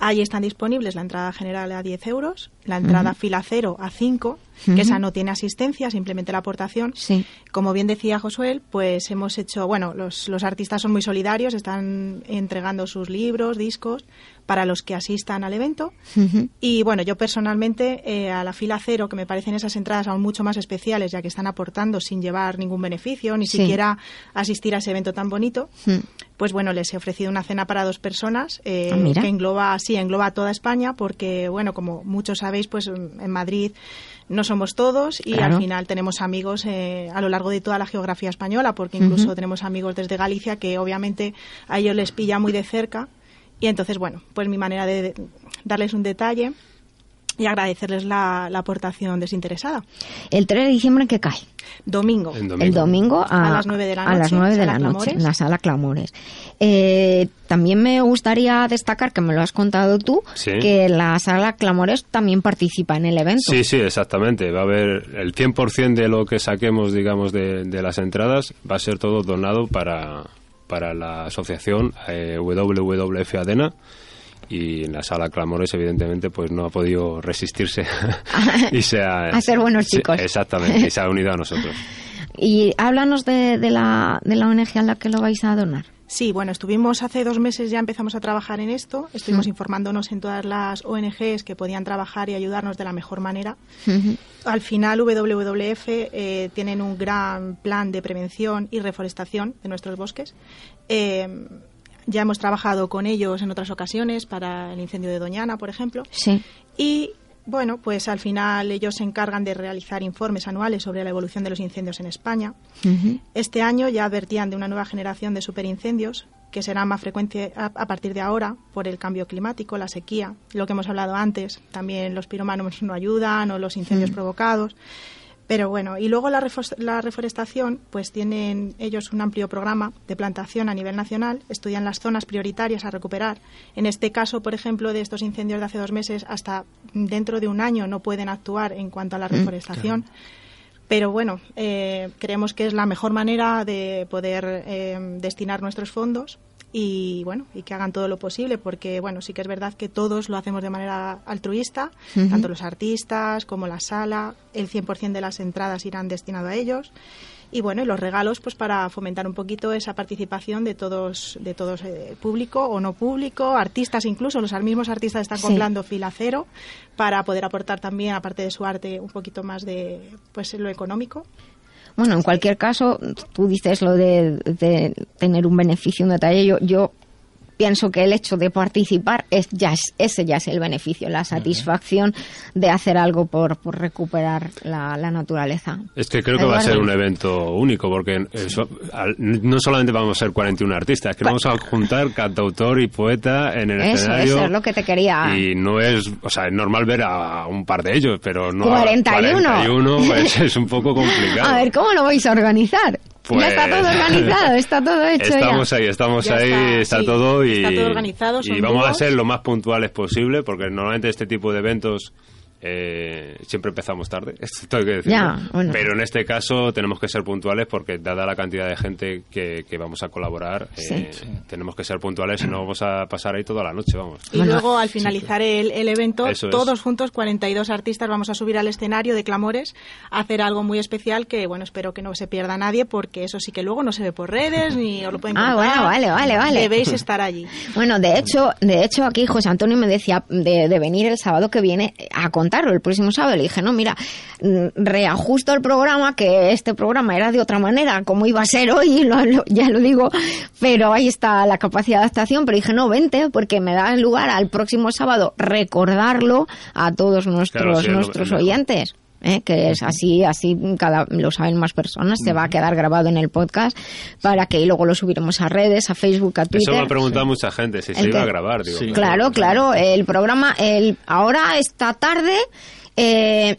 Ahí están disponibles la entrada general a 10 euros, la entrada fila cero a 5, que esa no tiene asistencia, simplemente la aportación. Como bien decía Josuel, pues hemos hecho, bueno, los, los artistas son muy solidarios, están entregando sus libros, discos, para los que asistan al evento. Y bueno, yo personalmente eh, a la fila cero, que me parecen esas entradas aún mucho más especiales, ya que están aportando sin llevar ningún beneficio, ni siquiera asistir a ese evento tan bonito, pues bueno, les he ofrecido una cena para dos personas eh, ah, que engloba, sí, engloba toda España, porque bueno, como muchos sabéis, pues en Madrid no somos todos y al final tenemos amigos eh, a lo largo de toda la geografía española, porque incluso tenemos amigos desde Galicia que obviamente a ellos les pilla muy de cerca. Y entonces, bueno, pues mi manera de darles un detalle y agradecerles la, aportación desinteresada. ¿El 3 de diciembre qué cae? Domingo. El domingo, a, las 9 de la noche, a las 9 de la noche en la sala Clamores. Eh, también me gustaría destacar, que me lo has contado tú, que la sala Clamores también participa en el evento. Sí, sí, exactamente. Va a haber el 100% de lo que saquemos, digamos, de, de las entradas, va a ser todo donado para, para la asociación eh, WWF Adena y en la sala Clamores evidentemente pues no ha podido resistirse y se ha, a ser buenos chicos exactamente y se ha unido a nosotros y háblanos de, de, la, de la ONG a la que lo vais a donar Sí, bueno, estuvimos hace dos meses ya empezamos a trabajar en esto. Estuvimos informándonos en todas las ONGs que podían trabajar y ayudarnos de la mejor manera. Al final, WWF eh, tienen un gran plan de prevención y reforestación de nuestros bosques. Eh, ya hemos trabajado con ellos en otras ocasiones para el incendio de Doñana, por ejemplo. Sí. Y bueno, pues al final ellos se encargan de realizar informes anuales sobre la evolución de los incendios en España. Este año ya advertían de una nueva generación de superincendios que será más frecuente a, partir de ahora por el cambio climático, la sequía, lo que hemos hablado antes, también los piromanos no ayudan o los incendios provocados. Pero bueno, y luego la, reforestación, pues tienen ellos un amplio programa de plantación a nivel nacional, estudian las zonas prioritarias a recuperar. En este caso, por ejemplo, de estos incendios de hace dos meses, hasta dentro de un año no pueden actuar en cuanto a la mm, reforestación. Pero bueno, eh, creemos que es la mejor manera de poder eh, destinar nuestros fondos y bueno y que hagan todo lo posible porque bueno sí que es verdad que todos lo hacemos de manera altruista tanto los artistas como la sala el 100% de las entradas irán destinado a ellos. Y bueno y los regalos pues para fomentar un poquito esa participación de todos de todos eh, público o no público artistas incluso los mismos artistas están comprando fila cero para poder aportar también aparte de su arte un poquito más de pues lo económico bueno, en cualquier caso, tú dices lo de, de tener un beneficio, un detalle. Yo, yo pienso que el hecho de participar es ya ese ya es el beneficio, la satisfacción de hacer algo por, por recuperar la, naturaleza. Es que creo que va a ser un evento único, porque no solamente vamos a ser 41 artistas, que vamos a juntar cantautor y poeta en el escenario. Eso es lo que te quería. Y no es, o sea, es normal ver a un par de ellos, pero no 41. 41 pues es un poco complicado. A ver, ¿cómo lo vais a organizar? Ya está todo pues, organizado, está todo hecho. Estamos ahí, estamos ahí, está, todo y, está todo organizado, y vamos a ser lo más puntuales posible porque normalmente este tipo de eventos eh, siempre empezamos tarde, esto hay que Pero en este caso tenemos que ser puntuales porque dada la cantidad de gente que, vamos a colaborar, eh, tenemos que ser puntuales y no vamos a pasar ahí toda la noche, vamos. Y luego al finalizar el, evento, todos juntos, 42 artistas, vamos a subir al escenario de Clamores a hacer algo muy especial que, bueno, espero que no se pierda nadie porque eso sí que luego no se ve por redes ni os lo pueden Ah, bueno, vale, vale, vale. Debéis estar allí. Bueno, de hecho, de hecho aquí José Antonio me decía de, de venir el sábado que viene a contar el próximo sábado. Le dije, no, mira, mm, reajusto el programa, que este programa era de otra manera, como iba a ser hoy, ya lo digo, pero ahí está la capacidad de adaptación. Pero dije, no, vente, porque me da lugar al próximo sábado recordarlo a todos nuestros, nuestros oyentes. ¿Eh? que es así, así cada, lo saben más personas, se va a quedar grabado en el podcast para que luego lo subiremos a redes, a Facebook, a Twitter. Eso me ha preguntado mucha gente, si se iba a grabar. Digo, Claro, claro, el programa, el, ahora esta tarde... Eh,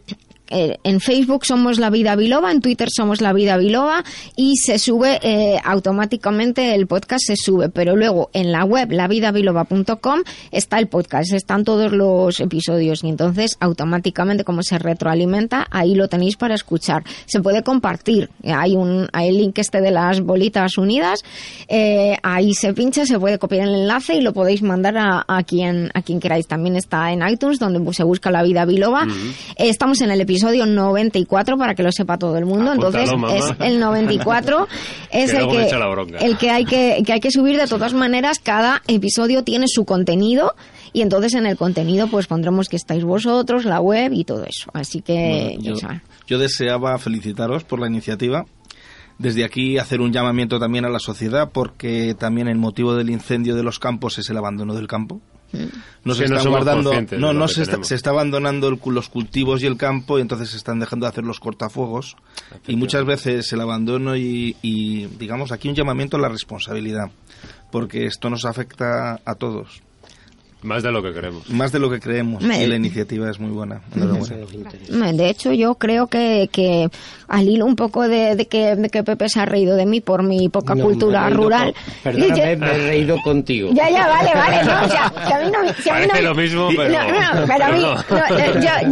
eh, en Facebook somos La Vida Biloba, en Twitter somos La Vida Biloba y se sube eh, automáticamente el podcast se sube, pero luego en la web lavidabiloba.com está el podcast, están todos los episodios y entonces automáticamente como se retroalimenta, ahí lo tenéis para escuchar. Se puede compartir, hay un hay el link este de las bolitas unidas, eh, ahí se pincha, se puede copiar el enlace y lo podéis mandar a, quien a quien queráis. También está en iTunes donde se busca La Vida Biloba. estamos en el episodio episodio 94 para que lo sepa todo el mundo. Entonces es el 94 es el que, el que hay que, que hay que subir de todas maneras. Cada episodio tiene su contenido y entonces en el contenido pues pondremos que estáis vosotros, la web y todo eso. Así que yo, yo deseaba felicitaros por la iniciativa desde aquí hacer un llamamiento también a la sociedad porque también el motivo del incendio de los campos es el abandono del campo. No se está guardando, no, no se está, se está, abandonando los cultivos y el campo y entonces se están dejando de hacer los cortafuegos. Y muchas veces el abandono y, y digamos aquí un llamamiento a la responsabilidad porque esto nos afecta a todos. Más de lo que creemos. Más de lo que creemos. y la iniciativa es muy buena. De hecho, yo creo que, que al hilo un poco de, que, de que Pepe se ha reído de mí por mi poca cultura rural. perdóname, me he reído contigo. Ya, ya, vale, vale. No, o sea, si a mí no, si a mí Parece lo mismo, pero... No, no, pero a mí...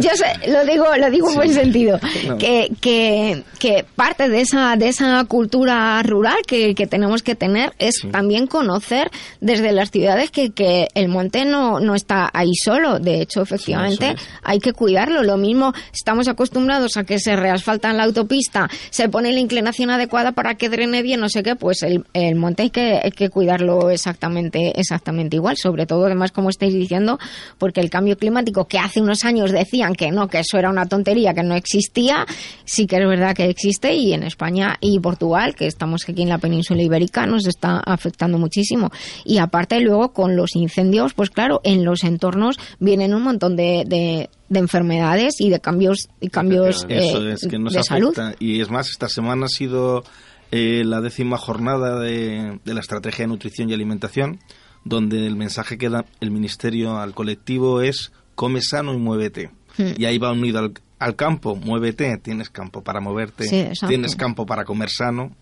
yo, yo lo digo, lo digo en buen sentido. Que, que, que parte de esa, de esa cultura rural que, que tenemos que tener es también conocer desde las ciudades que, que el monte no no, está ahí solo. De hecho, efectivamente, hay que cuidarlo. Lo mismo, estamos acostumbrados a que se reasfalta en la autopista, se pone la inclinación adecuada para que drene bien, no sé qué, pues el, el monte hay que, hay que cuidarlo exactamente, exactamente igual. Sobre todo, además, como estáis diciendo, porque el cambio climático que hace unos años decían que no, que eso era una tontería, que no existía, sí que es verdad que existe y en España y Portugal, que estamos aquí en la península ibérica, nos está afectando muchísimo. Y aparte luego con los incendios, pues claro, en los entornos vienen un montón de, de, enfermedades y de cambios, y cambios eh, de salud. Y es más, esta semana ha sido eh, la décima jornada de, la estrategia de nutrición y alimentación, donde el mensaje que da el Ministerio al colectivo es come sano y muévete. Hmm. Y ahí va unido al, campo, muévete, tienes campo para moverte, tienes campo para comer sano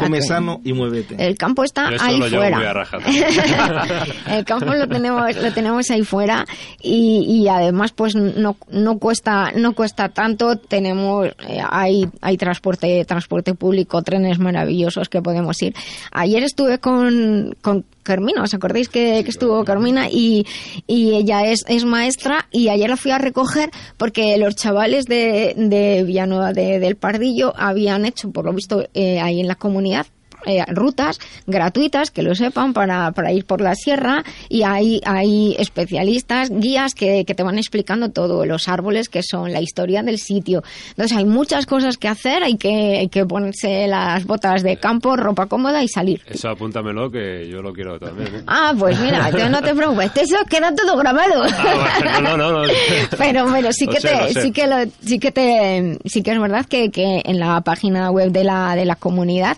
come sano y muévete. El campo está ahí fuera. el campo lo tenemos, lo tenemos ahí fuera y, y además pues no, no cuesta, no cuesta tanto. Tenemos, eh, hay, hay transporte, transporte público, trenes maravillosos que podemos ir. Ayer estuve con, con Carmina, ¿os acordáis que, estuvo Carmina? Y, y ella es, es, maestra y ayer la fui a recoger porque los chavales de, de Villanueva del Pardillo habían hecho, por lo visto, eh, ahí en la comunidad, oportunidad eh, rutas gratuitas, que lo sepan, para, para ir por la sierra y hay, hay especialistas, guías que, que te van explicando todo, los árboles que son, la historia del sitio. Entonces hay muchas cosas que hacer, hay que, hay que ponerse las botas de campo, ropa cómoda y salir. Eso apúntamelo que yo lo quiero también. ¿eh? Ah, pues mira, no te preocupes, eso queda todo grabado. Ah, no, no, no, Pero bueno, sí que te, sí que lo, sí que te, sí que es verdad que, que en la página web de la, de la comunidad,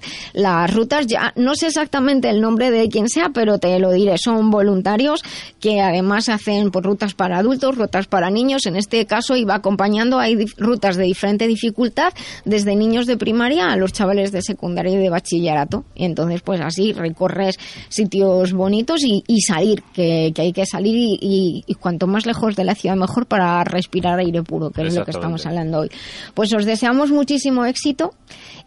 rutas ya, no sé exactamente el nombre de quien sea, pero te lo diré, son voluntarios que además hacen por rutas para adultos, rutas para niños, en este caso iba acompañando, hay rutas de diferente dificultad, desde niños de primaria a los chavales de secundaria y de bachillerato, y entonces pues así recorres sitios bonitos y, salir, que, hay que salir y, cuanto más lejos de la ciudad mejor para respirar aire puro, que es lo que estamos hablando hoy. Pues os deseamos muchísimo éxito.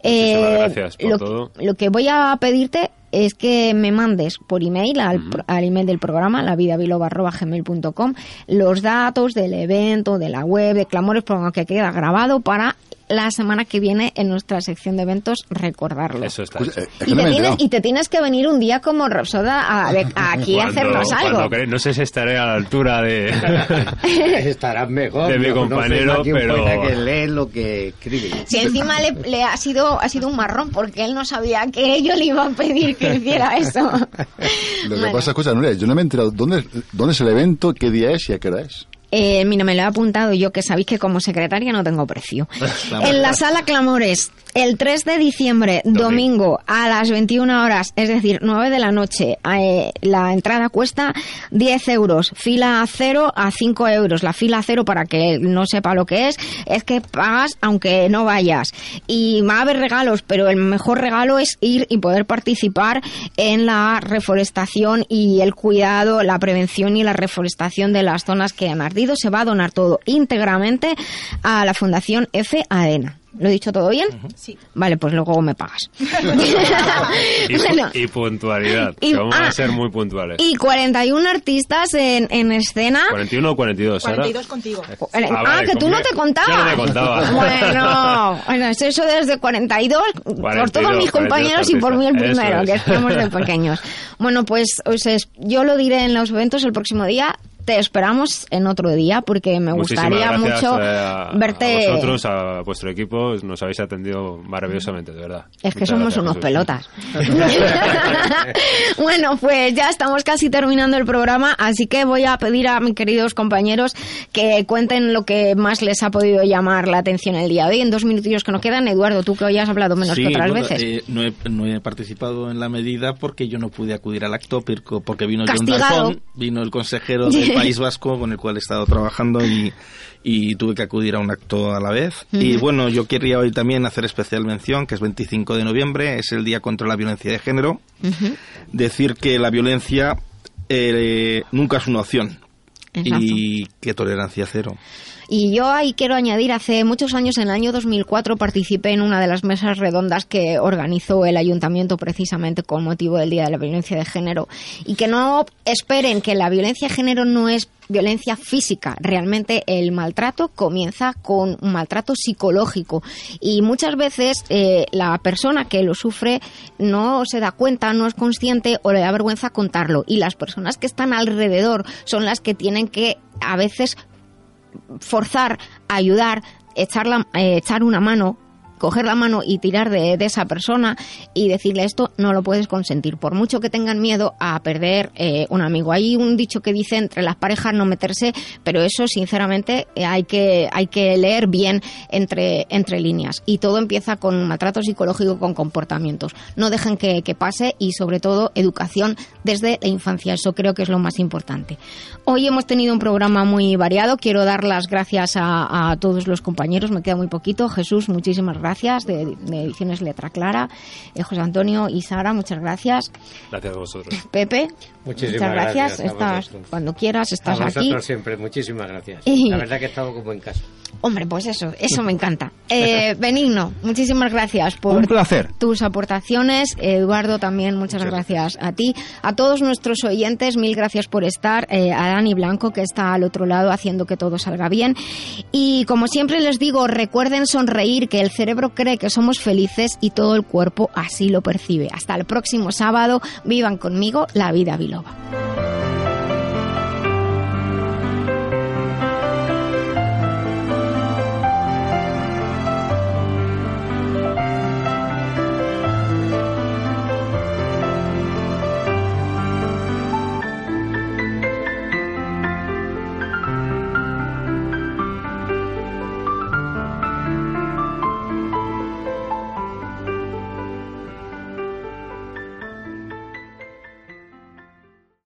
Eh, gracias por todo. Lo que voy a pedirte es que me mandes por email al, al email del programa, lavidabiloba.gmail.com, los datos del evento, de la web, de Clamores, programa que queda grabado para la semana que viene en nuestra sección de eventos recordarlo. Eso está. Eh, y, te tienes, y, te tienes, que venir un día como Rapsoda a, aquí a hacernos algo. no sé si estaré a la altura de... Estarás mejor. De mi compañero, pero... que lee lo que escribe. Si encima le, ha, sido, ha sido un marrón porque él no sabía que yo le iba a pedir que hiciera eso. lo que pasa, escucha, Nuria, yo no me he enterado. ¿Dónde, ¿Dónde es el evento? ¿Qué día es y a qué hora es? Eh, mira, me lo he apuntado yo, que sabéis que como secretaria no tengo precio. en la sala Clamores, el 3 de diciembre, domingo, a las 21 horas, es decir, 9 de la noche, eh, la entrada cuesta 10 euros, fila cero a 5 euros. La fila cero, para que no sepa lo que es, es que pagas aunque no vayas. Y va a haber regalos, pero el mejor regalo es ir y poder participar en la reforestación y el cuidado, la prevención y la reforestación de las zonas que han Se va a donar todo íntegramente a la Fundación F. AENA. ¿Lo he dicho todo bien? Sí. Vale, pues luego me pagas. y, puntualidad. vamos a ah, ser muy puntuales. Y 41 artistas en, en escena. 41 o 42, 42 contigo. Ah, ah que tú no te contabas. Yo no te contaba. Bueno, bueno, eso desde 42, por todos mis compañeros y por mí el primero, que estamos de pequeños. Bueno, pues, pues yo lo diré en los eventos el próximo día te esperamos en otro día porque me gustaría mucho a, verte. A vosotros, a vuestro equipo, nos habéis atendido maravillosamente, de verdad. Es que somos unos pelotas. bueno, pues ya estamos casi terminando el programa, así que voy a pedir a mis queridos compañeros que cuenten lo que más les ha podido llamar la atención el día de hoy. En dos minutillos que nos quedan, Eduardo, tú que hoy has hablado menos que otras veces. Eh, no, he, no, he, participado en la medida porque yo no pude acudir al acto, porque vino John vino el consejero de País Vasco con el cual he estado trabajando y, tuve que acudir a un acto a la vez. Y bueno, yo quería hoy también hacer especial mención, que es 25 de noviembre, es el Día contra la Violencia de Género. Decir que la violencia eh, nunca es una opción y que tolerancia cero. Y yo ahí quiero añadir, hace muchos años, en el año 2004, participé en una de las mesas redondas que organizó el ayuntamiento precisamente con motivo del Día de la Violencia de Género. Y que no esperen que la violencia de género no es violencia física. Realmente el maltrato comienza con un maltrato psicológico y muchas veces eh, la persona que lo sufre no se da cuenta, no es consciente o le da vergüenza contarlo y las personas que están alrededor son las que tienen que a veces forzar, ayudar, echar, eh, echar una mano coger la mano y tirar de, esa persona y decirle esto no lo puedes consentir, por mucho que tengan miedo a perder eh, un amigo. Hay un dicho que dice entre las parejas no meterse, pero eso sinceramente eh, hay que, hay que leer bien entre, entre líneas. Y todo empieza con un maltrato psicológico, con comportamientos. No dejen que, que pase y sobre todo educación desde la infancia. Eso creo que es lo más importante. Hoy hemos tenido un programa muy variado. Quiero dar las gracias a, a todos los compañeros. Me queda muy poquito. Jesús, muchísimas gracias gracias, de, Ediciones Letra Clara, eh, José Antonio y Sara, muchas gracias. Gracias a vosotros. Pepe, muchas gracias. estás, cuando quieras, estás a aquí. siempre, muchísimas gracias. La verdad que he estado como en casa. Hombre, pues eso, eso me encanta. Eh, Benigno, muchísimas gracias por tus aportaciones. Eduardo, también muchas, gracias. a ti. A todos nuestros oyentes, mil gracias por estar. Eh, a Dani Blanco, que está al otro lado haciendo que todo salga bien. Y como siempre les digo, recuerden sonreír, que el cerebro cree que somos felices y todo el cuerpo así lo percibe. Hasta el próximo sábado, vivan conmigo la vida biloba.